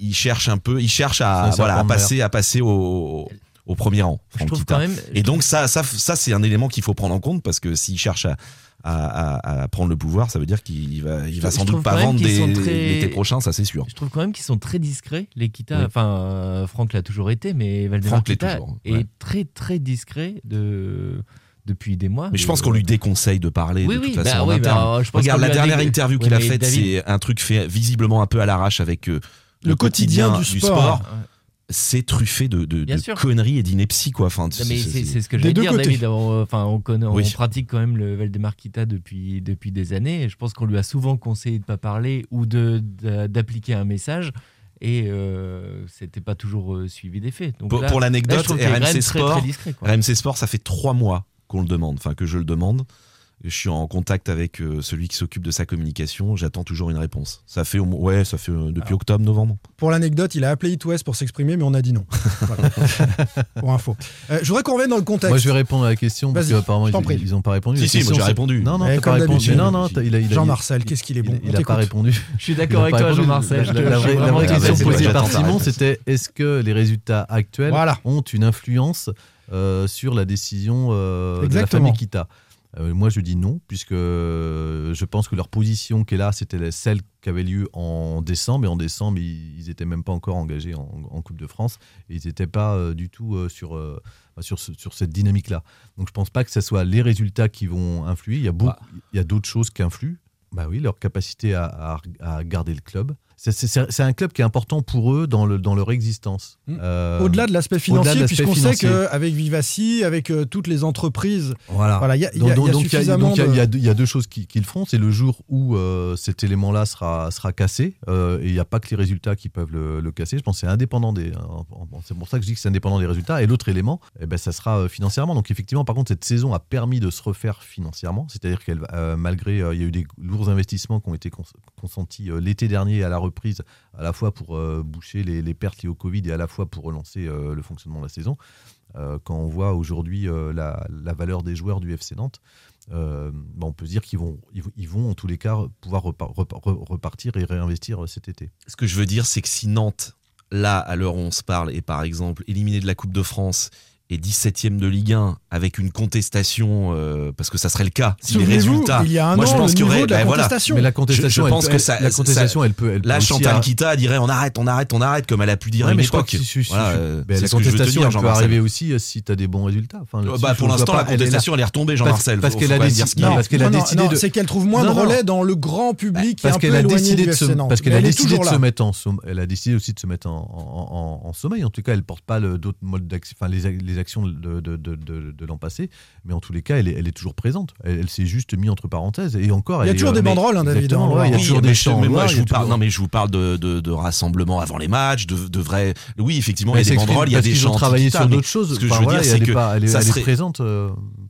il cherche un peu, il cherche à voilà à passer à passer au au premier rang. Je Franck quand même. Et donc ça, ça, ça c'est un élément qu'il faut prendre en compte parce que s'il cherche à, à, à- à prendre le pouvoir, ça veut dire qu'il va, il va Je sans doute pas vendre des très- l'été prochain, ça c'est sûr. Je trouve quand même qu'ils sont très discrets, les Kita. Oui. Enfin, euh, Franck l'a toujours été, mais Valdemar Franck Kita toujours, est ouais. très très discret de... depuis des mois. Mais je pense qu'on lui déconseille de parler Oui, de oui, toute façon bah en oui, interne. bah, je pense Regarde la dernière interview Oui, qu'il a faite, David- c'est un truc fait visiblement un peu à l'arrache avec euh, le, quotidien du sport. C'est truffé de, conneries et d'inepties quoi. Enfin, mais c'est- ce que j'allais deux dire, côtés. David. On, enfin, on, connaît, on pratique quand même le Valdemar Kita depuis, depuis des années. Et je pense qu'on lui a souvent conseillé de ne pas parler ou de- d'appliquer un message. Et euh, c'était pas toujours euh, suivi des faits. Donc Pour, je l'anecdote, RMC très, Sport, très discret, quoi. RMC Sport, ça fait trois mois qu'on le demande, enfin que je le demande. Je suis en contact avec euh, celui qui s'occupe de sa communication. J'attends toujours une réponse. Ça fait au moins- ouais, ça fait euh, depuis octobre, novembre. Pour l'anecdote, il a appelé It West pour s'exprimer, mais on a dit non. (laughs) Voilà. pour info. Euh, je voudrais qu'on revienne dans le contexte. Moi, je vais répondre à la question parce qu'apparemment, ils, ils ont pas répondu. Si, si, question, moi, j'ai répondu. Non, non, Eh, pas répondu. Non, non, t'as- il a, il a- Jean-Marcel, il- qu'est-ce qu'il est bon. Il, On il a pas répondu. Je suis d'accord avec toi, répondu. Jean-Marcel. je La, vraie, question posée par Simon, c'était est-ce que les résultats actuels ont une influence sur la décision de la Exactement. famille Kita? Moi, je dis non, puisque euh, je pense que leur position qui est là, c'était celle qui avait lieu en décembre. Et en décembre, ils ils étaient même pas encore engagés en, en Coupe de France. Et ils n'étaient pas euh, du tout euh, sur, euh, sur, sur cette dynamique-là. Donc, je pense pas que ce soit les résultats qui vont influer. Il y a, beaucoup- il y a d'autres choses qui influent. Bah oui, leur capacité à, à- à garder le club. C'est- un club qui est important pour eux dans, le, dans leur existence. Mm. Euh, Au-delà de l'aspect financier, puisqu'on sait qu'avec Vivaci, avec euh, toutes les entreprises, Voilà. voilà, il y a, il y Donc, a- donc- il y a donc, il y a- suffisamment donc, il y a- de- il y a deux- il y a deux choses qui, qui le font. C'est le jour où euh, cet élément-là sera, sera cassé. et il n'y a pas que les résultats qui peuvent le, le casser. Je pense que c'est indépendant des. C'est pour ça que je dis que c'est indépendant des résultats. Et l'autre élément, eh ben, ça sera financièrement. Donc effectivement, par contre, cette saison a permis de se refaire financièrement. C'est-à-dire qu'elle, malgré, il y a eu des lourds investissements qui ont été cons- consentis l'été dernier à la reprise, à la fois pour euh, boucher les, pertes liées au Covid et à la fois pour relancer euh, le fonctionnement de la saison. Euh, quand on voit aujourd'hui la, valeur des joueurs du FC Nantes, bah, on peut se dire qu'ils vont, ils, vont- en tous les cas pouvoir repar- repar- re- repartir et réinvestir cet été. Ce que je veux dire, c'est que si Nantes, là, à l'heure où on se parle, est par exemple éliminé de la Coupe de France est 17ème de Ligue 1 avec une contestation, euh, parce que ça serait le cas, si les résultats. il y a un moi, je an, pense le qu'il y aurait. la ben voilà. contestation. Mais la Je, contestation, je pense elle, que ça. la contestation, ça- elle peut. Elle peut Là, Chantal Kita dirait on arrête, on arrête, on arrête, comme elle a pu dire à Ouais, une mais je crois époque. que si- si- si- Voilà, si- euh, ben, la je contestation, dire, elle peut arriver aussi euh, si tu as des bons résultats. Enfin, bah, je pour l'instant, la contestation, elle est retombée, Jean-Marcel. Parce qu'elle a décidé. c'est qu'elle trouve moins de relais dans le grand public Parce qu'elle a décidé de se, mettre en, elle a décidé aussi de se mettre en, sommeil. En tout cas, elle porte pas d'autres modes d'action, enfin les, ac- les actions de, de, de, de- l'an passé, mais en tous les cas, elle est, elle est toujours présente. Elle, elle s'est juste mise entre parenthèses et encore. Il y a est- toujours des mais- banderoles, hein, David, hein, ouais, il y a toujours des chants. mais moi, je vous parle, non, mais je vous parle de, de, de rassemblements avant les matchs, de, de vrais. Oui, effectivement, il y a des banderoles, il y a des chants. travaillé sur d'autres choses. Ce que je veux dire, c'est est que elle est présente.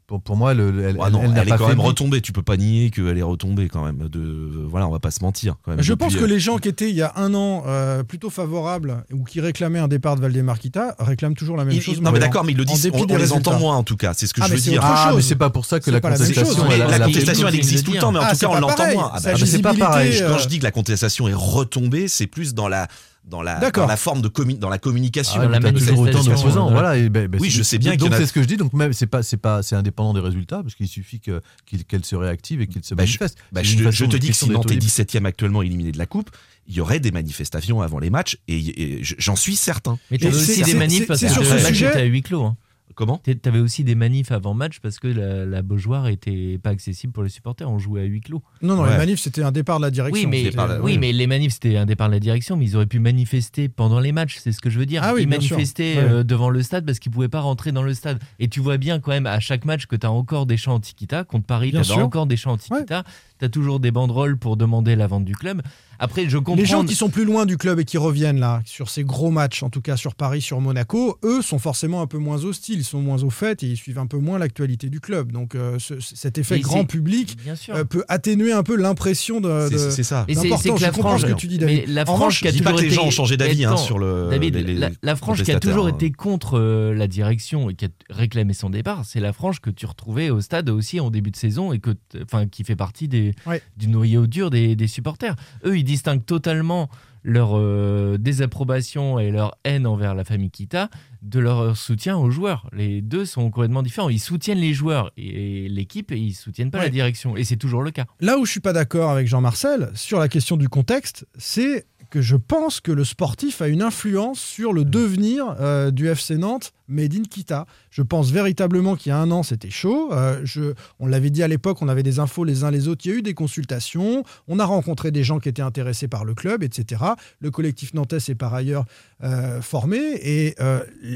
Pour pour moi, elle- Ah non, elle elle est quand même retombée. Tu peux pas nier qu'elle est retombée quand même. De voilà, on va pas se mentir. Quand même, Je Depuis, pense que euh, les gens qui étaient il y a un an euh, plutôt favorables ou qui réclamaient un départ de Valdemar Kita réclament toujours la même chose. non mais d'accord, mais ils le en disent. On, on les entend moins en tout cas. C'est ce que Ah, je veux dire. Ah, mais c'est pas pour ça que la contestation. la contestation, elle existe tout le temps, mais en Ah, tout cas, on l'entend moins. Ah, bah, c'est pas pareil. euh, Quand je dis que la contestation est retombée, c'est plus dans la dans la dans la forme de dans la communication. Ah, la toujours autant manifestation, d'opposants. Voilà. et ben- ben, Oui, je sais bien Donc a- c'est ce que je dis. Donc même c'est pas c'est pas c'est indépendant des résultats parce qu'il suffit qu'elle se réactive et qu'il se Bah, manifeste. Bah, je, te- façon- je te une dis que si Nantes est libre. 17ème actuellement éliminé de la Coupe, il y aurait des manifestations avant les matchs et, et je- j'en suis certain. Mais t'avais Et aussi des manifs parce que sur ce match sujet- était à huis clos. hein. Comment T'a- T'avais aussi des manifs avant match parce que la, la Beaujoire était pas accessible pour les supporters. On jouait à huis clos. Non, non, Ouais. les manifs, c'était un départ de la direction. Oui, mais, la- oui, mais les manifs, c'était un départ de la direction, mais ils auraient pu manifester pendant les matchs, c'est ce que je veux dire. Ah oui, ils bien sûr. manifestaient Ouais. euh, devant le stade parce qu'ils pouvaient pas rentrer dans le stade. Et tu vois bien quand même à chaque match que tu as encore des chants anti-Kita. Contre Paris, tu Bien as sûr. encore des chants anti-Kita. Tu as toujours des banderoles pour demander la vente du club. Après, je comprends. Les gens qui sont plus loin du club et qui reviennent là, sur ces gros matchs, en tout cas sur Paris, sur Monaco, eux sont forcément un peu moins hostiles, ils sont moins au fait et ils suivent un peu moins l'actualité du club. Donc euh, ce- cet effet grand public euh, peut attenuer un peu l'impression de. C'est- de- C'est ça. Mais c'est- que la Je comprends ce frange- que tu dis, David. Mais la revanche, qui a dis pas toujours que les été- gens ont changé d'avis hein, sur le. David, les- les la, la frange qui a toujours hein. été contre euh, la direction et qui a réclamé son départ, c'est la frange que tu retrouvais au stade aussi en début de saison et que, t- enfin, qui fait partie des, Ouais. du noyau dur des, des supporters. Eux, ils distinguent totalement leur euh, désapprobation et leur haine envers la famille Kita de leur soutien aux joueurs. Les deux sont complètement différents. Ils soutiennent les joueurs et l'équipe et ils soutiennent pas Ouais. la direction. Et c'est toujours le cas. Là où je suis pas d'accord avec Jean-Marcel sur la question du contexte, c'est que je pense que le sportif a une influence sur le devenir euh, du FC Nantes Made in Kita. Je pense véritablement qu'il y a un an, c'était chaud. Euh, je, on l'avait dit à l'époque, on avait des infos les uns les autres. Il y a eu des consultations. On a rencontré des gens qui étaient intéressés par le club, etc. Le collectif nantais s'est par ailleurs euh, formé. Et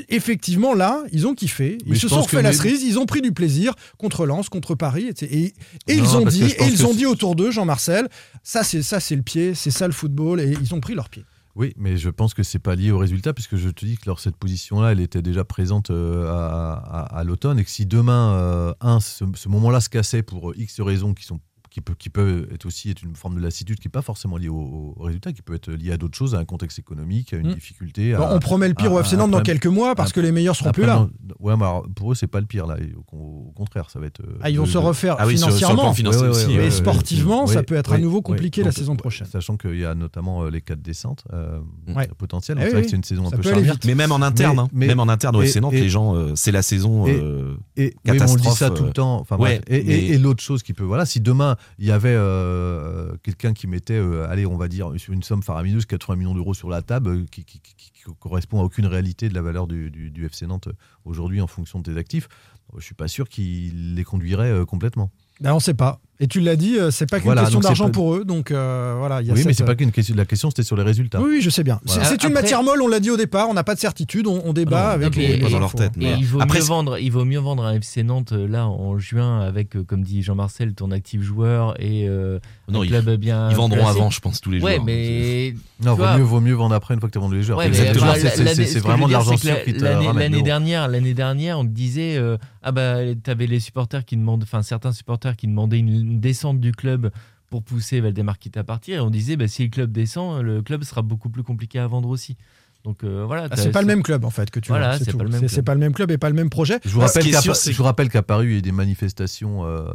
effectivement, là, ils ont kiffé. Ils Mais se sont que la cerise. Ils ont pris du plaisir contre Lens, contre Paris. etc. Et, et Non, ils ont dit, et ils ont dit autour d'eux, Jean-Marcel, ça c'est ça c'est le pied, c'est ça le football. Et ils ont leur pied. Oui, mais je pense que c'est pas lié au résultat, puisque je te dis que leur, cette position-là, elle était déjà présente euh, à, l'automne, et que si demain, euh, un, ce, moment-là se cassait pour X raisons qui sont qui peut, qui peut être aussi être une forme de lassitude qui n'est pas forcément liée au, au résultat, qui peut être liée à d'autres choses, à un contexte économique, à une Mm. difficulté. Bon, à- on promet le pire à- au FC Nantes dans quelques mois parce que les meilleurs seront après, plus là. ouais, mais alors, pour eux, c'est pas le pire là. Au, au contraire, ça va être. euh, Ah, ils vont de- se de- refaire Ah oui, sur- sur le financièrement. aussi, mais ouais, ouais, sportivement, ouais, ça peut être à nouveau ouais. compliqué la saison prochaine. Sachant qu'il y a notamment euh, les quatre descentes euh, Ouais. potentielles. Eh c'est oui, vrai que c'est une saison un peu charnière. vite. Mais même en interne, Mais- hein, mais- même en interne au FC Nantes, les gens, euh, c'est la saison. et- euh, Et, oui, mais on dit ça catastrophe, tout le euh, temps. Et l'autre chose qui peut, voilà, si demain il y avait euh, quelqu'un qui mettait, euh, allez, on va dire une somme faramineuse, 80 millions d'euros sur la table, euh, qui, correspond à aucune réalité de la valeur du, FC Nantes aujourd'hui en fonction de tes actifs, je suis pas sûr qu'il les conduirait complètement. Ben, on sait pas. Et tu l'as dit, euh, c'est pas qu'une Voilà, question d'argent pas- pour eux. Donc euh, voilà, il y a Oui, mais c'est pas qu'une question. La question c'était sur les résultats. Oui, oui, je sais bien. C'est- Voilà. C'est une Après- matière molle, on l'a dit au départ, on n'a pas de certitude, on, on débat non, avec les, les pas dans leur tête, Et il vaut, Après, mieux vendre, il vaut mieux vendre un FC Nantes euh, là en juin avec, euh, comme dit Jean-Marcel, ton actif joueur et euh, Non, un ils, club bien. ils vendront placé. avant, je pense, tous les Ouais, joueurs. mais Non, vaut mieux, vaut mieux vendre après une fois que tu as vendu les joueurs. Ouais, Exactement. C'est- vraiment de l'argent sûr qui te l'année- dernière, l'année dernière, on te disait euh, ah bah t'avais les supporters qui demandent, enfin certains supporters qui demandaient une, une descente du club pour pousser Valdemar Kita à partir et on disait bah si le club descend, le club sera beaucoup plus compliqué à vendre aussi. Donc euh, voilà. Ah, c'est pas le même club en fait que tu Voilà, vois. c'est pas le même C'est- club. C'est pas le même club et pas le même projet. Je vous rappelle qu'à Paris, il y a des manifestations euh,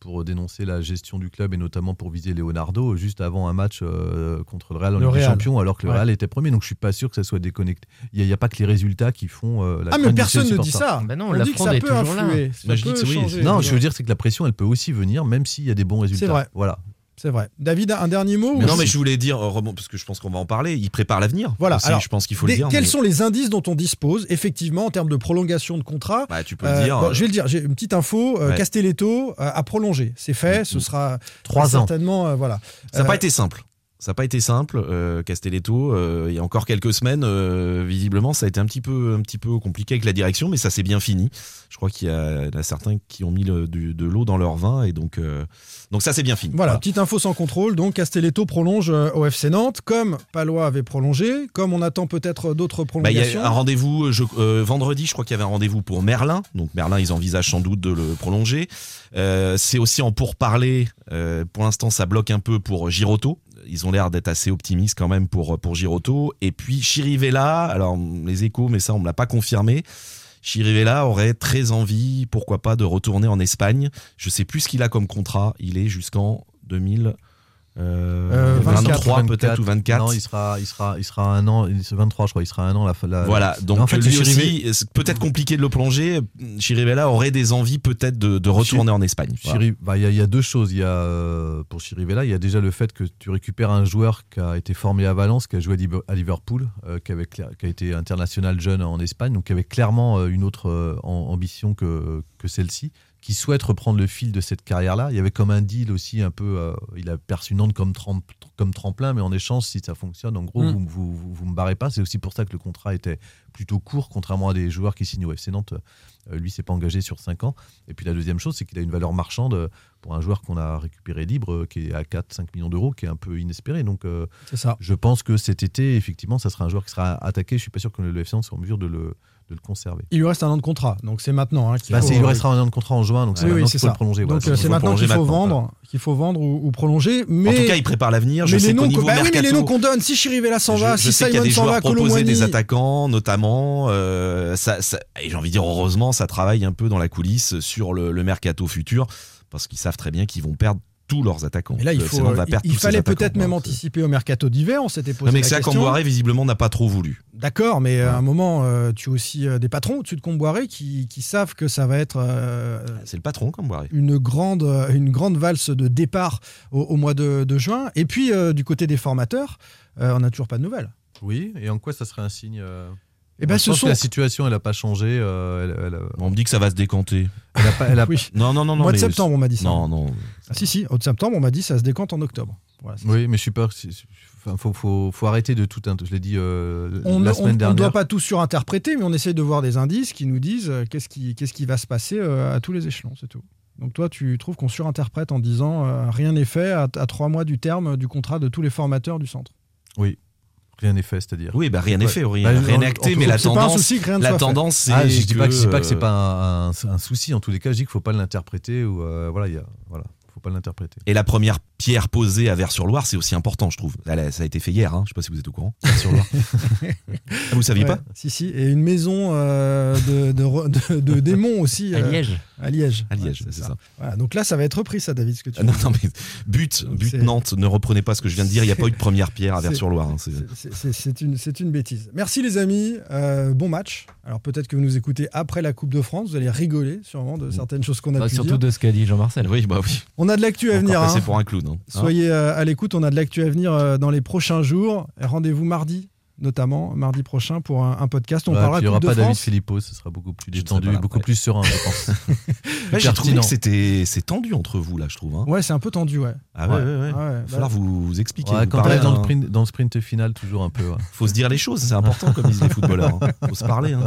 pour dénoncer la gestion du club et notamment pour viser Leonardo juste avant un match euh, contre le Real en Le Ligue des Real. Champions, alors que le Ouais. Real était premier. Donc je suis pas sûr que ça soit déconnecté. Il n'y a, pas que les résultats qui font euh, la Ah, mais personne des ne dit ça. Bah non, On la dit que ça est peut toujours là. influer. Ça je dis peut que oui, changer. Non, je veux dire c'est que la pression, elle peut aussi venir, même s'il y a des bons résultats. vrai. Voilà. C'est vrai. David, un dernier mot Mais non, mais je voulais dire, euh, parce que je pense qu'on va en parler, il prépare l'avenir. Voilà. Aussi, Alors, je pense qu'il faut le dire. Quels mais- sont les indices dont on dispose, effectivement, en termes de prolongation de contrat Bah, tu peux Euh, le dire. bon, je vais le dire, j'ai une petite info. euh, Ouais. Castelletto euh, a prolongé. C'est fait. Ce Mm. sera Trois ans. certainement. euh, voilà. Ça n'a Euh, pas été simple. Ça n'a pas été simple, euh, Castelletto. euh, il y a encore quelques semaines, euh, visiblement, ça a été un petit peu, un petit peu compliqué avec la direction, mais ça s'est bien fini. Je crois qu'il y, y en a certains qui ont mis le- du- de l'eau dans leur vin, et donc, euh, donc ça c'est bien fini. Voilà, petite info sans contrôle. Donc Castelletto prolonge au FC Nantes, comme Palois avait prolongé, comme on attend peut-être d'autres Bah, il y prolongations. a un rendez-vous vendredi, je crois qu'il y avait un rendez-vous pour Merlin. Donc Merlin, ils envisagent sans doute de le prolonger. C'est aussi en pourparler. Pour l'instant, ça bloque un peu pour Giroto. Ils ont l'air d'être assez optimistes quand même pour pour Giroto. Et puis Chirivella. Alors les échos, mais ça on me l'a pas confirmé. Chirivella aurait très envie, pourquoi pas, de retourner en Espagne. Je sais plus ce qu'il a comme contrat. Il est jusqu'en 2000. Euh, 23 24, peut-être ou 24 Non, il sera, il sera, il sera un an. il- 23, je crois. Il sera un an la. la Voilà, donc en fait, lui Chirivé- aussi, c'est peut-être compliqué de le plonger. Chirivella aurait des envies peut-être de, de retourner en Espagne. Voilà. Bah, Il y, a- il y a deux choses. Il y a, euh, pour Chirivella, il y a déjà le fait que tu récupères un joueur qui a été formé à Valence, qui a joué à Liverpool, euh, qui, avait qui a été international jeune en Espagne, donc qui avait clairement euh, une autre euh, am- ambition que, que celle-ci, qui souhaite reprendre le fil de cette carrière-là. Il y avait comme un deal aussi un peu, euh, il a perçu Nantes comme, comme tremplin, mais en échange, si ça fonctionne, en gros, Mm. vous, vous, vous, me barrez pas. C'est aussi pour ça que le contrat était plutôt court, contrairement à des joueurs qui signent au FC Nantes. Euh, lui, s'est pas engagé sur 5 ans. Et puis la deuxième chose, c'est qu'il a une valeur marchande euh, pour un joueur qu'on a récupéré libre, euh, qui est à 4-5 millions d'euros, qui est un peu inespéré. Donc, C'est ça. je pense que cet été, effectivement, ça sera un joueur qui sera attaqué. Je suis pas sûr que le FC Nantes soit en mesure de le, de le conserver. Il lui reste un an de contrat, donc c'est maintenant. hein, qu'il Bah, faut- il lui restera un an de contrat en juin, donc c'est Oui, maintenant qu'il faut ça. le prolonger. Donc euh, Il c'est maintenant qu'il faut maintenant, vendre, qu'il faut vendre ou, ou prolonger. Mais En tout cas, il prépare l'avenir. Je mais sais les noms, qu'on- bah oui, noms qu'on donne, si Chirivella s'en va, si Simon s'en va, Colomboigny, des attaquants notamment. euh, ça, ça- et j'ai envie de dire heureusement, ça travaille un peu dans la coulisse sur le, le mercato futur parce qu'ils savent très bien qu'ils vont perdre tous leurs attaquants. Et là, il, Le faut, va il- perdre fallait peut-être même euh, anticiper au mercato d'hiver. On s'était posé Non, mais la ça, question. Visiblement, n'a pas trop voulu. D'accord, mais à un moment, euh, tu as aussi euh, des patrons au-dessus de Comboiré qui, qui savent que ça va être euh, C'est le patron, Camboiré. une grande, euh, une grande valse de départ au, au mois de, de juin. Et puis, euh, du côté des formateurs, euh, on n'a toujours pas de nouvelles. Oui, et en quoi ça serait un signe euh, Eh ben, ce pense que la situation, elle n'a pas changé. euh, elle, elle- On me dit que ça va se décanter. Elle a pas- elle a- Oui. Non, non, non, non. mois de septembre, on m'a dit ça. Non, non. Ah, si, si, au de septembre, on m'a dit ça se décante en octobre. Voilà, Oui, mais je suis pas. Enfin, faut, faut, faut arrêter de tout. un- Je l'ai dit euh, On la ne semaine dernière. doit pas tout surinterpréter, mais on essaye de voir des indices qui nous disent euh, qu'est-ce qui, qu'est-ce qui va se passer euh, à tous les échelons, c'est tout. Donc toi, tu trouves qu'on surinterprète en disant euh, rien n'est fait à, à trois mois du terme du contrat de tous les formateurs du centre. Oui, rien n'est fait, c'est-à-dire. Oui, bah, rien n'est fait, rien Bah, rien en- n'est acté, mais la c'est pas un tendance, souci que rien ne la tendance, c'est Ah, je dis pas que c'est pas un, souci. En tous les cas, je dis qu'il faut pas l'interpréter ou euh, voilà, il y a, voilà, faut pas l'interpréter. Et la première pierre posée à Vers-sur-Loire, c'est aussi important, je trouve. Ça a été fait hier, hein. je sais pas si vous êtes au courant. Vers-sur-Loire. (laughs) Vous saviez Ouais, pas Si, si. Et une maison euh, de, de, re- de- de démons aussi. À euh, Liège. À Liège. À Liège, Ouais, c'est ça. Voilà, donc là, ça va être repris, ça, David, ce que tu Ah, Non, non, mais but, Donc but Nantes, ne reprenez pas ce que je viens de dire, il n'y a (laughs) pas eu de première pierre à Vers-sur-Loire. hein, c'est- une, bêtise. Merci les amis, Euh, bon match. Alors peut-être que vous nous écoutez après la Coupe de France, vous allez rigoler sûrement de certaines choses qu'on a Bah, pu surtout dire. de ce qu'a dit Jean-Marcel. Oui, bah oui. On a de l'actu à venir. hein. pour un clown. hein. Soyez euh, à l'écoute, on a de l'actu à venir euh, dans les prochains jours. Rendez-vous mardi, notamment mardi prochain pour un, un podcast. On Ouais, parlera il n'y aura pas David. Philippot, ce sera beaucoup plus détendu, là, beaucoup ouais. plus serein, je pense. (laughs) J'ai trouvé que c'était c'est tendu entre vous, là, je trouve. hein. Ouais, c'est un peu tendu, ouais. Ah ouais, ouais, ouais. Ouais, Il va bah, falloir vous, vous expliquer. Ouais, vous quand parler, t'es dans, le hein. sprint, dans le sprint final, toujours un peu. ouais. Faut se dire les choses, c'est important, comme disent les (laughs) footballeurs. hein. Faut se parler. hein.